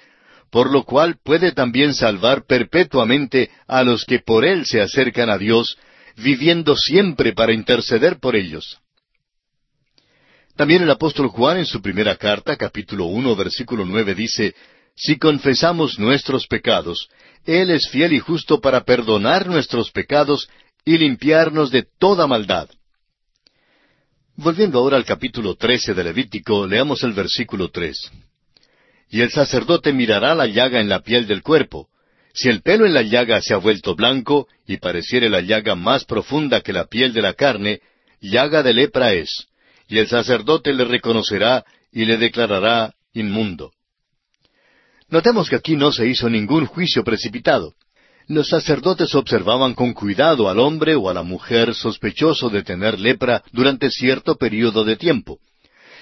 por lo cual puede también salvar perpetuamente a los que por él se acercan a Dios, viviendo siempre para interceder por ellos. También el apóstol Juan en su primera carta, capítulo uno, versículo nueve, dice, Si confesamos nuestros pecados, Él es fiel y justo para perdonar nuestros pecados y limpiarnos de toda maldad. Volviendo ahora al capítulo trece de Levítico, leamos el versículo tres. Y el sacerdote mirará la llaga en la piel del cuerpo. Si el pelo en la llaga se ha vuelto blanco, y pareciere la llaga más profunda que la piel de la carne, llaga de lepra es, y el sacerdote le reconocerá y le declarará inmundo. Notemos que aquí no se hizo ningún juicio precipitado los sacerdotes observaban con cuidado al hombre o a la mujer sospechoso de tener lepra durante cierto período de tiempo.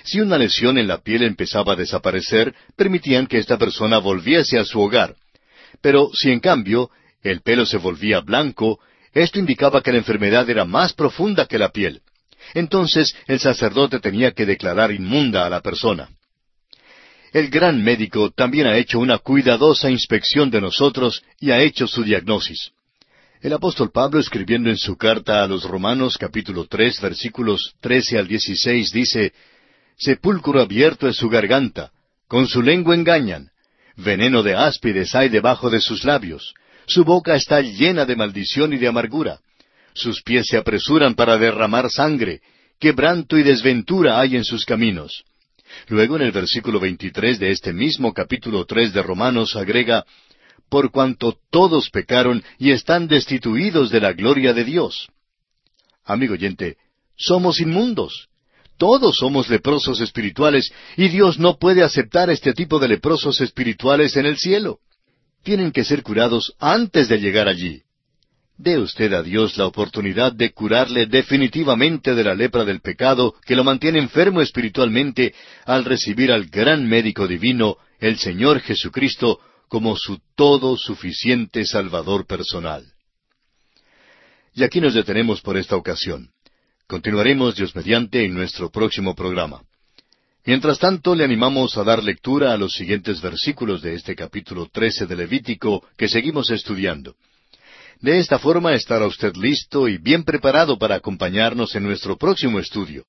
Si una lesión en la piel empezaba a desaparecer, permitían que esta persona volviese a su hogar. Pero si en cambio el pelo se volvía blanco, esto indicaba que la enfermedad era más profunda que la piel. Entonces el sacerdote tenía que declarar inmunda a la persona. El gran médico también ha hecho una cuidadosa inspección de nosotros y ha hecho su diagnosis. El apóstol Pablo, escribiendo en su carta a los Romanos capítulo tres versículos trece al dieciséis, dice Sepulcro abierto es su garganta, con su lengua engañan, veneno de áspides hay debajo de sus labios, su boca está llena de maldición y de amargura. Sus pies se apresuran para derramar sangre. Quebranto y desventura hay en sus caminos. Luego en el versículo 23 de este mismo capítulo tres de Romanos agrega, por cuanto todos pecaron y están destituidos de la gloria de Dios. Amigo oyente, somos inmundos. Todos somos leprosos espirituales y Dios no puede aceptar este tipo de leprosos espirituales en el cielo tienen que ser curados antes de llegar allí. Dé usted a Dios la oportunidad de curarle definitivamente de la lepra del pecado que lo mantiene enfermo espiritualmente al recibir al gran médico divino, el Señor Jesucristo, como su todo suficiente Salvador personal. Y aquí nos detenemos por esta ocasión. Continuaremos Dios mediante en nuestro próximo programa. Mientras tanto, le animamos a dar lectura a los siguientes versículos de este capítulo 13 de Levítico que seguimos estudiando. De esta forma estará usted listo y bien preparado para acompañarnos en nuestro próximo estudio.